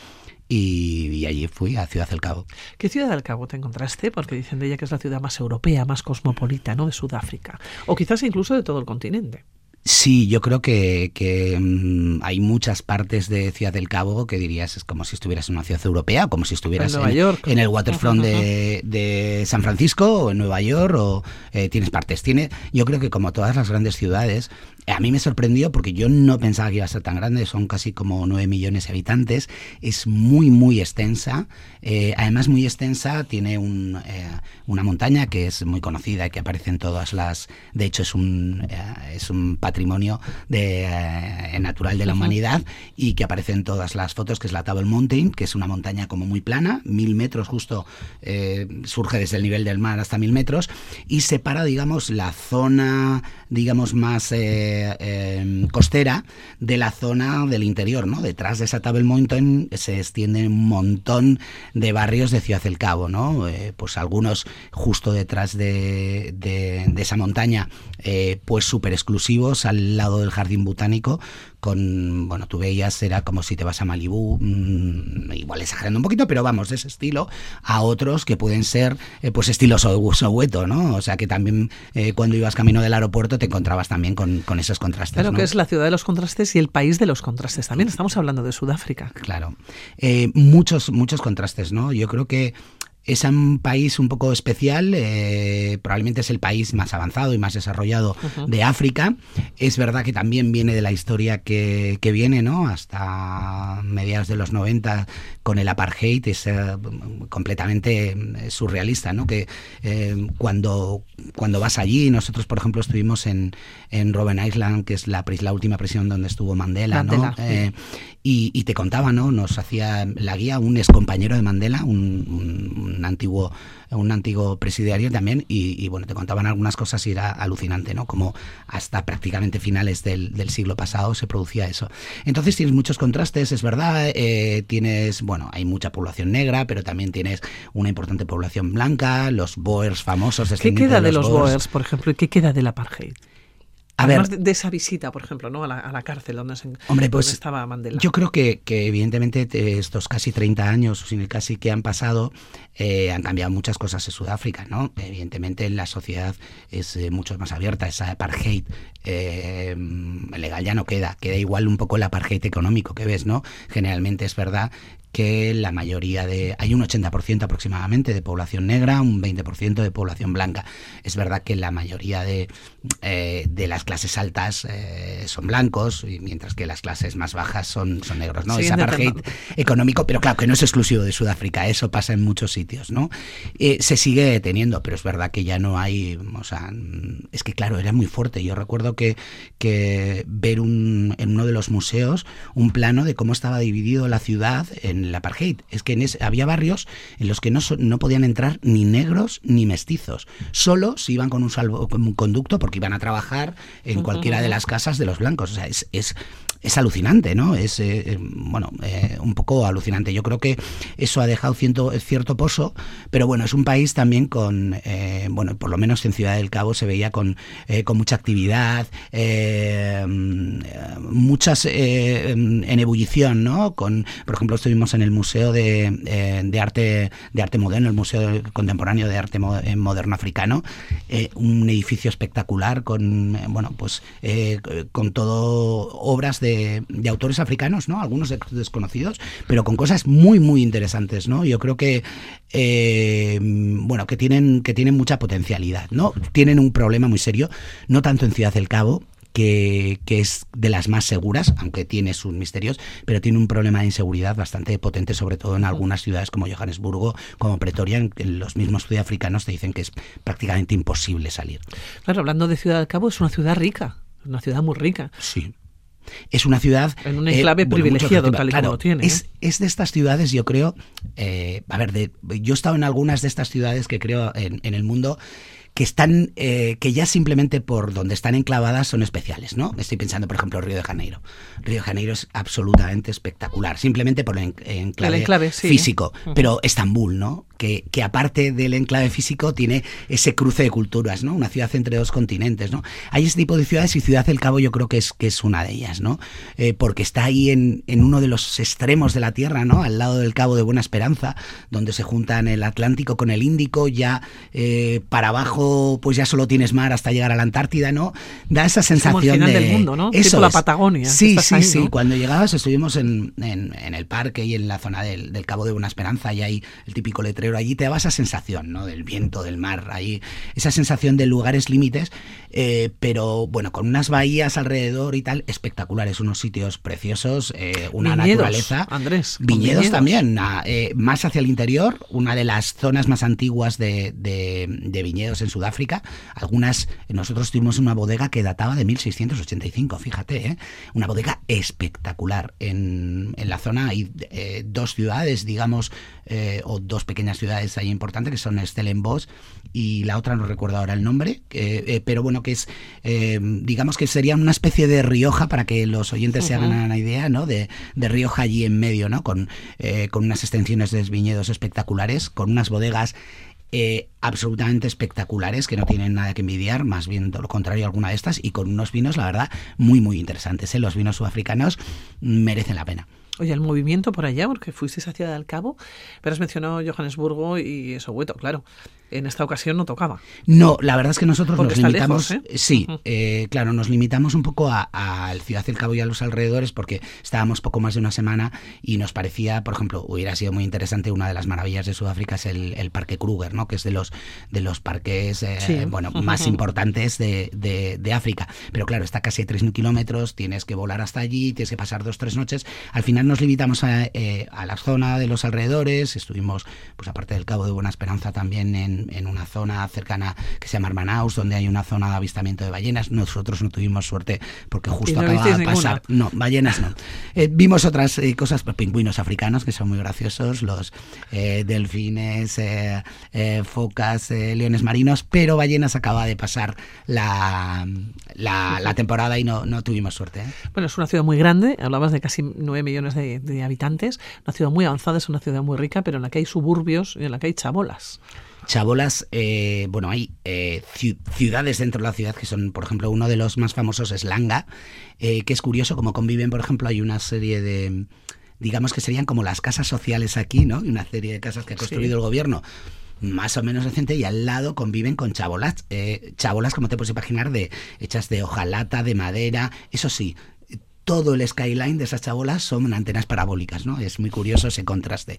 Y, y allí fui a Ciudad del Cabo. ¿Qué Ciudad del Cabo te encontraste? Porque dicen de ella que es la ciudad más europea, más cosmopolita, ¿no? De Sudáfrica. O quizás incluso de todo el continente. Sí, yo creo que, que mm, hay muchas partes de Ciudad del Cabo que dirías es como si estuvieras en una ciudad europea, como si estuvieras En York. en el waterfront de, de San Francisco o en Nueva York o eh, tienes partes. Tiene, yo creo que como todas las grandes ciudades, a mí me sorprendió porque yo no pensaba que iba a ser tan grande, son casi como 9 millones de habitantes, es muy, muy extensa, eh, además muy extensa, tiene un, eh, una montaña que es muy conocida y que aparece en todas las, de hecho es un, eh, es un patrimonio de, natural de la humanidad y que aparece en todas las fotos, que es la Table Mountain, que es una montaña como muy plana, mil metros justo, surge desde el nivel del mar hasta mil metros y separa, digamos, la zona, digamos, más eh, eh, costera de la zona del interior, ¿no? Detrás de esa Table Mountain se extiende un montón de barrios de Ciudad del Cabo, ¿no? Eh, pues algunos justo detrás de, de- de esa montaña, eh, pues súper exclusivos al lado del jardín botánico, con, bueno, tú veías, era como si te vas a Malibú, mm, igual exagerando un poquito, pero vamos, de ese estilo, a otros que pueden ser, eh, pues estilo Soweto, ¿no? O sea que también eh, cuando ibas camino del aeropuerto te encontrabas también con, con esos contrastes. Claro ¿no? que es la ciudad de los contrastes y el país de los contrastes. También estamos hablando de Sudáfrica. Claro. Eh, muchos, muchos contrastes, ¿no? Yo creo que es un país un poco especial, eh, probablemente es el país más avanzado y más desarrollado de África. Es verdad que también viene de la historia que, que viene, ¿no? Hasta mediados de los 90 con el apartheid, es eh, completamente eh, surrealista, ¿no? Que eh, cuando, cuando vas allí, nosotros por ejemplo estuvimos en, en Robben Island, que es la, la última prisión donde estuvo Mandela, Mandela, ¿no? sí. Eh, y, y te contaba, ¿no? Nos hacía la guía un ex compañero de Mandela, un, un- un antiguo un antiguo presidiario también y, y, bueno te contaban algunas cosas y era alucinante no como hasta prácticamente finales del, del siglo pasado se producía eso entonces tienes muchos contrastes es verdad eh, tienes bueno hay mucha población negra pero también tienes una importante población blanca los boers famosos ¿Qué descendientes queda de los boers. Boers, por ejemplo, y qué queda del apartheid? A Además ver. de, de esa visita, por ejemplo, ¿no? a, la, a la cárcel donde, se, Hombre, pues, donde estaba Mandela. Yo creo que, que evidentemente te- estos casi 30 años, o sin casi que han pasado, eh, han cambiado muchas cosas en Sudáfrica, ¿no? Evidentemente la sociedad es eh, mucho más abierta, esa apartheid eh, legal ya no queda, queda igual un poco el apartheid económico que ves, ¿no? Generalmente es verdad que la mayoría de... Hay un 80% aproximadamente de población negra, un 20% de población blanca. Es verdad que la mayoría de, eh, de las clases altas eh, son blancos, y mientras que las clases más bajas son, son negros, ¿no? Siguen Es apartheid económico, pero claro que no es exclusivo de Sudáfrica, eso pasa en muchos sitios, ¿no? Eh, se sigue teniendo, pero es verdad que ya no hay, o sea, es que claro, era muy fuerte. Yo recuerdo que, que ver un, en uno de los museos un plano de cómo estaba dividido la ciudad en el apartheid. Es que en ese- había barrios en los que no, no podían entrar ni negros ni mestizos, solo si iban con un salvo con un conducto porque iban a trabajar en cualquiera de las casas de los blancos. O sea, es, es es alucinante, ¿no? Es, eh, eh, bueno, eh, un poco alucinante. Yo creo que eso ha dejado cierto, cierto pozo, pero bueno, es un país también con, eh, bueno, por lo menos en Ciudad del Cabo se veía con, eh, con mucha actividad, eh, muchas en ebullición, ¿no? Con, por ejemplo, estuvimos en el Museo de, de Arte de Arte Moderno, el Museo Contemporáneo de Arte Mo- Moderno Africano, un edificio espectacular con, bueno, pues con todo obras de, de autores africanos, ¿no? Algunos de- desconocidos, pero con cosas muy, muy interesantes, ¿no? Yo creo que, eh, bueno, que tienen, que tienen mucha potencialidad, ¿no? Tienen un problema muy serio, no tanto en Ciudad del Cabo, que, que es de las más seguras, aunque tiene sus misterios, pero tiene un problema de inseguridad bastante potente, sobre todo en algunas ciudades como Johannesburgo, como Pretoria, en, en los mismos sudafricanos te dicen que es prácticamente imposible salir. Claro, hablando de Ciudad del Cabo, es una ciudad rica, una ciudad muy rica. Sí. Es una ciudad... En un enclave bueno, mucho privilegiado, tal y como Claro, lo tiene, ¿eh? Es, es de estas ciudades, yo creo... eh, a ver, de, yo he estado en algunas de estas ciudades que creo en, en el mundo que están, eh, que ya simplemente por donde están enclavadas son especiales, ¿no? Estoy pensando, por ejemplo, Río de Janeiro. Río de Janeiro es absolutamente espectacular, simplemente por el en- enclave, El enclave, sí. físico. Pero Estambul, ¿no? Que, que aparte del enclave físico tiene ese cruce de culturas, ¿no? Una ciudad entre dos continentes, ¿no? Hay ese tipo de ciudades y Ciudad del Cabo yo creo que es, que es una de ellas, ¿no? Eh, porque está ahí en, en uno de los extremos de la Tierra, ¿no? Al lado del Cabo de Buena Esperanza, donde se juntan el Atlántico con el Índico, ya eh, para abajo pues ya solo tienes mar hasta llegar a la Antártida, ¿no? Da esa sensación como el final de... del mundo, ¿no? Eso Tipo la es. Patagonia, Sí, sí, ahí, sí. ¿no? Cuando llegabas estuvimos en, en- en el parque y en la zona del, del Cabo de Buena Esperanza y hay el típico letrero. Allí te daba esa sensación, ¿no? Del viento, del mar, ahí esa sensación de lugares límites, eh, pero bueno, con unas bahías alrededor y tal, espectaculares, unos sitios preciosos, eh, una Viñedos, naturaleza. Andrés, Viñedos, viñedos. también, ah, eh, más hacia el interior, una de las zonas más antiguas de, de- de viñedos en Sudáfrica. Algunas, nosotros tuvimos una bodega que databa de 1685, fíjate, ¿eh? una bodega espectacular. En, en la zona hay dos ciudades, digamos, eh, o dos pequeñas ciudades ahí importantes, que son Stellenbosch y la otra no recuerdo ahora el nombre, eh, pero bueno, que es, eh, digamos que sería una especie de Rioja, para que los oyentes se hagan una idea, ¿no? De, de Rioja allí en medio, ¿no? Con, eh, con unas extensiones de viñedos espectaculares, con unas bodegas eh, absolutamente espectaculares que no tienen nada que envidiar, más bien todo lo contrario alguna de estas, y con unos vinos, la verdad, muy, muy interesantes. ¿eh? Los vinos sudafricanos merecen la pena. Oye, el movimiento por allá, porque fuisteis a Ciudad del Cabo, pero has mencionado Johannesburgo y Soweto, claro. En esta ocasión no tocaba. No, la verdad es que nosotros Porque nos limitamos. lejos, ¿eh? Sí, Ujú. eh, claro, nos limitamos un poco a- al Ciudad del Cabo y a los alrededores porque estábamos poco más de una semana y nos parecía, por ejemplo, hubiera sido muy interesante una de las maravillas de Sudáfrica es el, el Parque Kruger, ¿no? Que es de los de los parques eh, Sí. bueno más importantes de, de- de África. Pero claro, está casi a 3.000 kilómetros, tienes que volar hasta allí, tienes que pasar dos tres noches. Al final nos limitamos a, eh, a la zona de los alrededores, estuvimos, pues aparte del Cabo de Buena Esperanza, también en, en una zona cercana que se llama Hermanaus, donde hay una zona de avistamiento de ballenas. Nosotros no tuvimos suerte porque justo no acababa de pasar. No, ballenas no. Eh, vimos otras eh, cosas, pues, pingüinos africanos que son muy graciosos, los eh, delfines, eh, eh, focas, leones marinos, pero ballenas acaba de pasar la, la, la temporada y no, no tuvimos suerte. Bueno, es una ciudad muy grande, hablabas de casi 9 millones de, de habitantes, una ciudad muy avanzada, es una ciudad muy rica, pero en la que hay suburbios y en la que hay chabolas. Chabolas, eh, bueno, hay eh, ciu- ciudades dentro de la ciudad que son, por ejemplo, uno de los más famosos es Langa, eh, que es curioso, como conviven, por ejemplo, hay una serie de, digamos que serían como las casas sociales aquí, ¿no? Y una serie de casas que ha construido Sí. el gobierno más o menos reciente y al lado conviven con chabolas, eh, chabolas como te puedes imaginar, de hechas de hojalata, de madera, eso sí. Todo el skyline de esas chabolas son antenas parabólicas, ¿no? Es muy curioso ese contraste.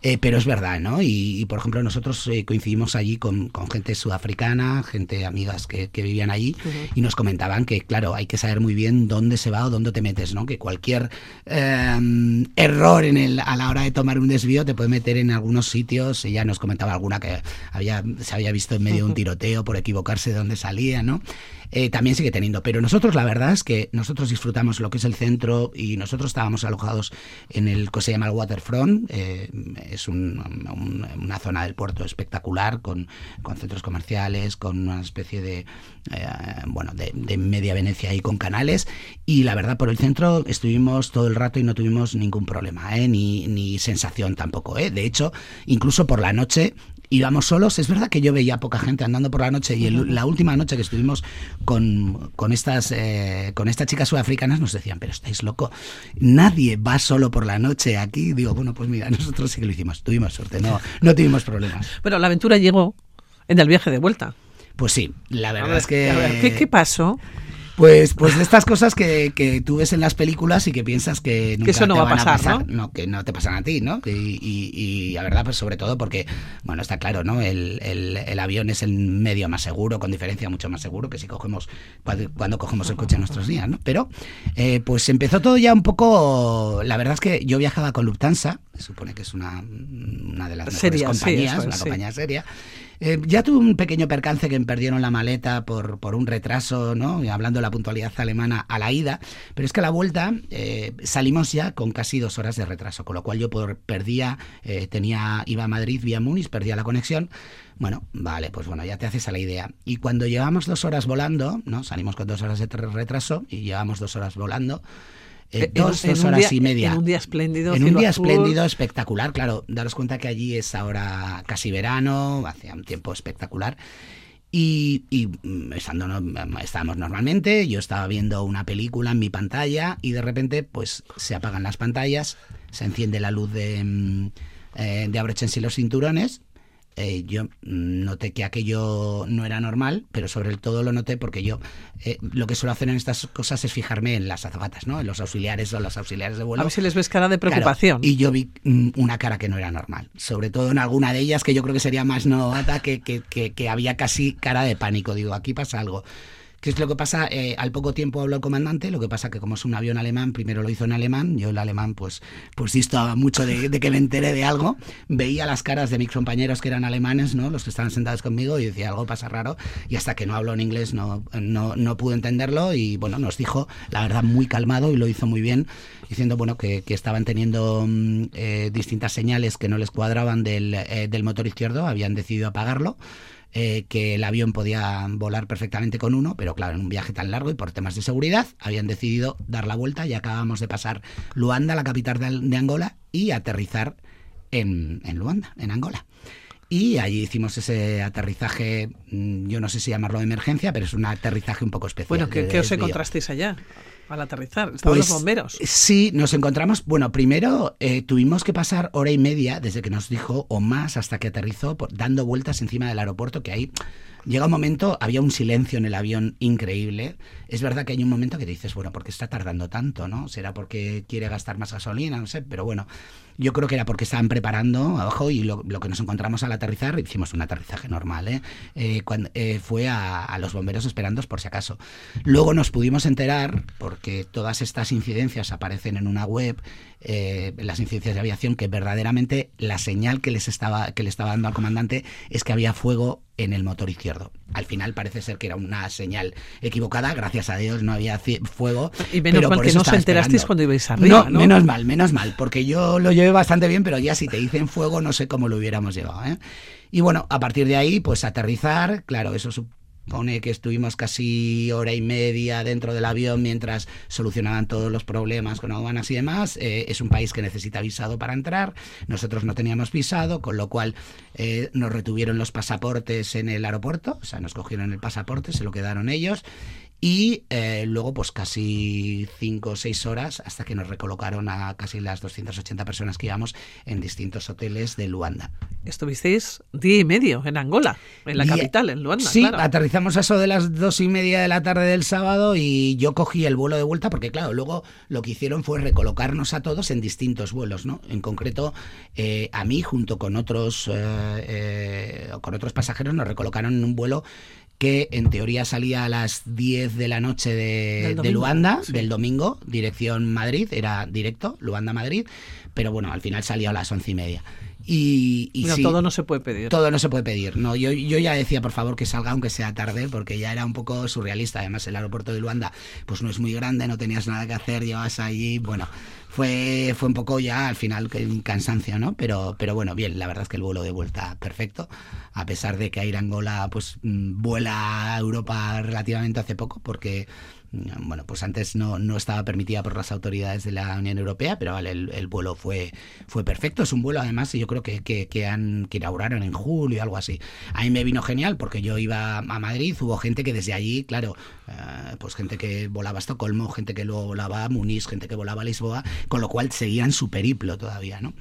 Eh, pero es verdad, ¿no? Y, y, por ejemplo, nosotros eh, coincidimos allí con, con gente sudafricana, gente, amigas que, que vivían allí, y nos comentaban que, claro, hay que saber muy bien dónde se va o dónde te metes, ¿no? Que cualquier eh, error en el, a la hora de tomar un desvío te puede meter en algunos sitios. Ella nos comentaba alguna que había, se había visto en medio de un tiroteo por equivocarse de dónde salía, ¿no? Eh, también sigue teniendo. Pero nosotros, la verdad es que nosotros disfrutamos lo que es el centro y nosotros estábamos alojados en el que se llama el Waterfront. eh, es un- un- una zona del puerto espectacular con, con centros comerciales, con una especie de, eh, bueno, de, media Venecia y con canales. Y la verdad, por el centro estuvimos todo el rato y no tuvimos ningún problema, ¿eh? ni, ni sensación tampoco. De hecho, incluso por la noche íbamos solos. Es verdad que yo veía poca gente andando por la noche y el- la última noche que estuvimos con, con estas eh, con estas chicas sudafricanas nos decían, pero estáis loco, nadie va solo por la noche aquí. Digo, bueno, pues mira, nosotros sí que lo hicimos, tuvimos suerte, no, no tuvimos problemas. Bueno, la aventura llegó en el viaje de vuelta. Pues sí, la verdad ver, es que... a ver, ¿qué, qué pasó? Pues, pues de estas cosas que, que tú ves en las películas y que piensas que nunca eso no te va a pasar, ¿no? que no te pasan a ti, ¿no? Y, y- y la verdad, pues sobre todo porque, bueno, está claro, ¿no? El, el- el avión es el medio más seguro, con diferencia mucho más seguro que si cogemos, cuando, cogemos el coche en nuestros días, ¿no? Pero, eh, pues empezó todo ya un poco, la verdad es que yo viajaba con Lufthansa, se supone que es una, una de las mejores Seria, compañías, es, una sí. compañía seria. Eh, ya tuve un pequeño percance que me perdieron la maleta por, por un retraso, ¿no? Hablando de la puntualidad alemana a la ida, pero es que a la vuelta eh, salimos ya con casi dos horas de retraso, con lo cual yo por, perdía, eh, tenía, iba a Madrid vía Múnich, perdía la conexión. Bueno, vale, pues bueno, ya te haces a la idea. Y cuando llevamos dos horas volando, ¿no? Salimos con dos horas de retraso y llevamos dos horas volando. Eh, En- dos, en dos horas día- y media. En un día espléndido. En un día azul. espléndido, espectacular, claro. Daros cuenta que allí es ahora casi verano, hacía un tiempo espectacular. Y, y, mm, estando, no- estábamos normalmente, yo estaba viendo una película en mi pantalla y de repente pues se apagan las pantallas, se enciende la luz de, mm, eh, de los cinturones. Eh, yo noté que aquello no era normal, pero sobre todo lo noté porque yo eh, lo que suelo hacer en estas cosas es fijarme en las azafatas, ¿no? En los auxiliares o los auxiliares de vuelo. A ver si les ves cara de Claro, preocupación. y yo vi mm, una cara que no era normal. Sobre todo en alguna de ellas, que yo creo que sería más novata, que, que, que, que había casi cara de pánico. Digo, aquí pasa algo. ¿Qué es lo que pasa? Eh, al poco tiempo habló el comandante, lo que pasa que como es un avión alemán, primero lo hizo en alemán, yo el alemán pues, pues distaba mucho de, de que me enteré de algo, veía las caras de mis compañeros que eran alemanes, ¿no? los que estaban sentados conmigo y decía algo pasa raro y hasta que no habló en inglés no, no, no pude entenderlo y bueno, nos dijo la verdad muy calmado y lo hizo muy bien, diciendo bueno que, que estaban teniendo mm, eh, distintas señales que no les cuadraban del, eh, del motor izquierdo, habían decidido apagarlo eh, que el avión podía volar perfectamente con uno, pero claro, en un viaje tan largo y por temas de seguridad habían decidido dar la vuelta y acabamos de pasar Luanda, la capital de, de Angola, y aterrizar en, en Luanda, en Angola. Y allí hicimos ese aterrizaje, mm, yo no sé si llamarlo de emergencia, pero es un aterrizaje un poco especial. bueno, ¿qué, qué os encontrasteis allá? Al aterrizar, estaban Pues, los bomberos. Sí, nos encontramos. Bueno, primero eh, tuvimos que pasar hora y media desde que nos dijo o más hasta que aterrizó, por- dando vueltas encima del aeropuerto. Que ahí llega un momento, había un silencio en el avión increíble. Es verdad que hay un momento que dices, bueno, ¿por qué está tardando tanto? ¿No? ¿Será porque quiere gastar más gasolina? No sé, pero bueno, yo creo que era porque estaban preparando abajo y lo, lo que nos encontramos al aterrizar, hicimos un aterrizaje normal, ¿eh? Eh, cuando, eh, fue a, a los bomberos esperando por si acaso. Luego nos pudimos enterar, porque todas estas incidencias aparecen en una web, eh, las incidencias de aviación, que verdaderamente la señal que les estaba, que le estaba dando al comandante es que había fuego en el motor izquierdo. Al final parece ser que era una señal equivocada, gracias a Dios no había fuego. Y menos pero mal que no os enterasteis esperando. cuando ibais arriba, ¿no? menos mal, menos mal, porque yo lo llevé bastante bien, pero ya si te dicen fuego no sé cómo lo hubiéramos llevado. ¿eh? Y bueno, a partir de ahí, pues aterrizar, claro, eso supone que estuvimos casi hora y media dentro del avión mientras solucionaban todos los problemas con aduanas y demás. Eh, es un país que necesita visado para entrar, nosotros no teníamos visado, con lo cual eh, nos retuvieron los pasaportes en el aeropuerto, o sea, nos cogieron el pasaporte, se lo quedaron ellos. Y eh, luego, pues casi cinco o seis horas hasta que nos recolocaron a casi las 280 personas que íbamos en distintos hoteles de Luanda. Estuvisteis día y medio en Angola, en la Y- capital, en Luanda. Sí, claro. aterrizamos a eso de las dos y media de la tarde del sábado y yo cogí el vuelo de vuelta porque, claro, luego lo que hicieron fue recolocarnos a todos en distintos vuelos, ¿no? En concreto, eh, a mí, junto con otros, eh, eh, con otros pasajeros, nos recolocaron en un vuelo que en teoría salía a las 10 de la noche de, Luanda, sí. del domingo, dirección Madrid, era directo, Luanda-Madrid, pero bueno, al final salía a las once y media. Y, y No, sí, todo no se puede pedir. todo no se puede pedir. No, yo, yo ya decía, por favor, que salga aunque sea tarde, porque ya era un poco surrealista. Además, el aeropuerto de Luanda, pues no es muy grande, no tenías nada que hacer, llevas allí, bueno, fue, fue un poco ya al final que un cansancio, ¿no? Pero, pero bueno, bien, la verdad es que el vuelo de vuelta perfecto, a pesar de que Air Angola pues mm, vuela a Europa relativamente hace poco, porque bueno, pues antes no, no estaba permitida por las autoridades de la Unión Europea, pero vale, el, el vuelo fue, fue perfecto. Es un vuelo, además, yo creo que, que, han, que inauguraron en julio, algo así. A mí me vino genial porque yo iba a Madrid, hubo gente que desde allí, claro, eh, pues gente que volaba a Estocolmo, gente que luego volaba a Munich, gente que volaba a Lisboa, con lo cual seguían su periplo todavía, ¿no?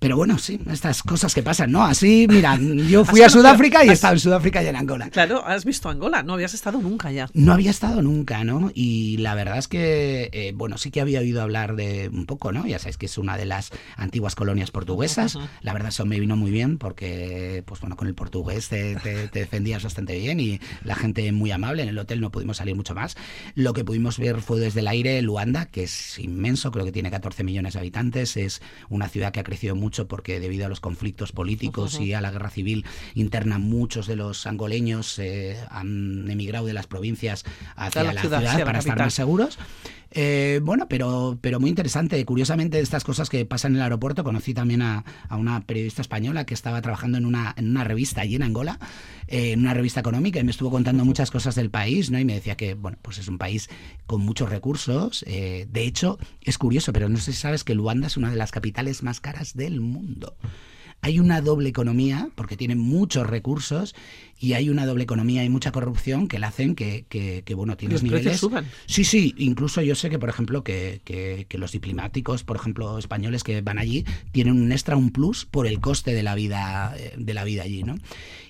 Pero bueno, sí, estas cosas que pasan, ¿no? Así, mira, yo fui a Sudáfrica y he estado en Sudáfrica y en Angola. Claro, has visto Angola, no habías estado nunca ya. No había estado nunca, ¿no? Y la verdad es que, eh, bueno, sí que había oído hablar de un poco, ¿no? Ya sabéis que es una de las antiguas colonias portuguesas. Ujú. La verdad eso me vino muy bien porque, pues bueno, con el portugués te, te- te defendías bastante bien y la gente muy amable. En el hotel no pudimos salir mucho más. Lo que pudimos ver fue desde el aire Luanda, que es inmenso, creo que tiene 14 millones de habitantes. Es una ciudad que ha crecido mucho porque debido a los conflictos políticos y a la guerra civil interna, muchos de los angoleños eh, han emigrado de las provincias hacia la la, ciudad, para estar más seguros. Eh, bueno, pero, pero muy interesante. Curiosamente, de estas cosas que pasan en el aeropuerto, conocí también a, a una periodista española que estaba trabajando en una, en una revista allí en Angola, eh, en una revista económica, y me estuvo contando muchas cosas del país, ¿no? Y me decía que, bueno, pues es un país con muchos recursos. eh, de hecho, es curioso, pero no sé si sabes que Luanda es una de las capitales más caras del mundo hay una doble economía, porque tienen muchos recursos, y hay una doble economía y mucha corrupción que la hacen que, que, que, bueno, tienes Los precios niveles... suban. Sí, sí, incluso yo sé que, por ejemplo, que, que, que los diplomáticos, por ejemplo, españoles que van allí, tienen un extra, un plus por el coste de la vida, eh, de la vida allí, ¿no?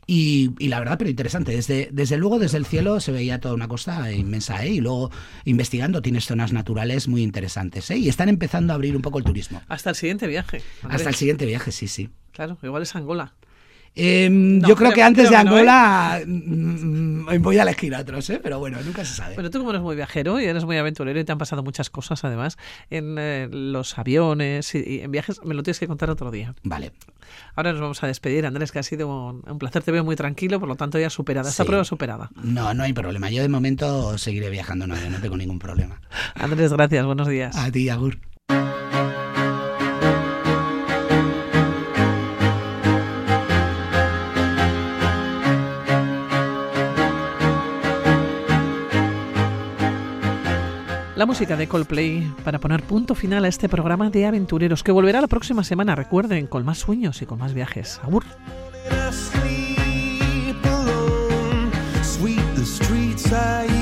Y, y la verdad, pero interesante, desde, desde luego desde el cielo se veía toda una costa inmensa, ¿eh? Y luego investigando tienes zonas naturales muy interesantes, ¿eh? Y están empezando a abrir un poco el turismo. Hasta el siguiente viaje. Andrés. Hasta el siguiente viaje, sí, sí. Claro, igual es Angola. Eh, No, yo creo que antes creo de no, ¿eh? Angola mm, mm, voy a elegir otros, ¿eh? pero bueno, nunca se sabe. Pero tú como eres muy viajero y eres muy aventurero y te han pasado muchas cosas además en eh, los aviones y, y en viajes, me lo tienes que contar otro día. Vale. Ahora nos vamos a despedir, Andrés, que ha sido un, un placer. Te veo muy tranquilo, por lo tanto ya superada. Esta Sí. prueba superada. No, no hay problema. Yo de momento seguiré viajando, no, no tengo ningún problema. Andrés, gracias. Buenos días. A ti, Agur. La música de Coldplay para poner punto final a este programa de aventureros que volverá la próxima semana, recuerden, con más sueños y con más viajes. Agur. I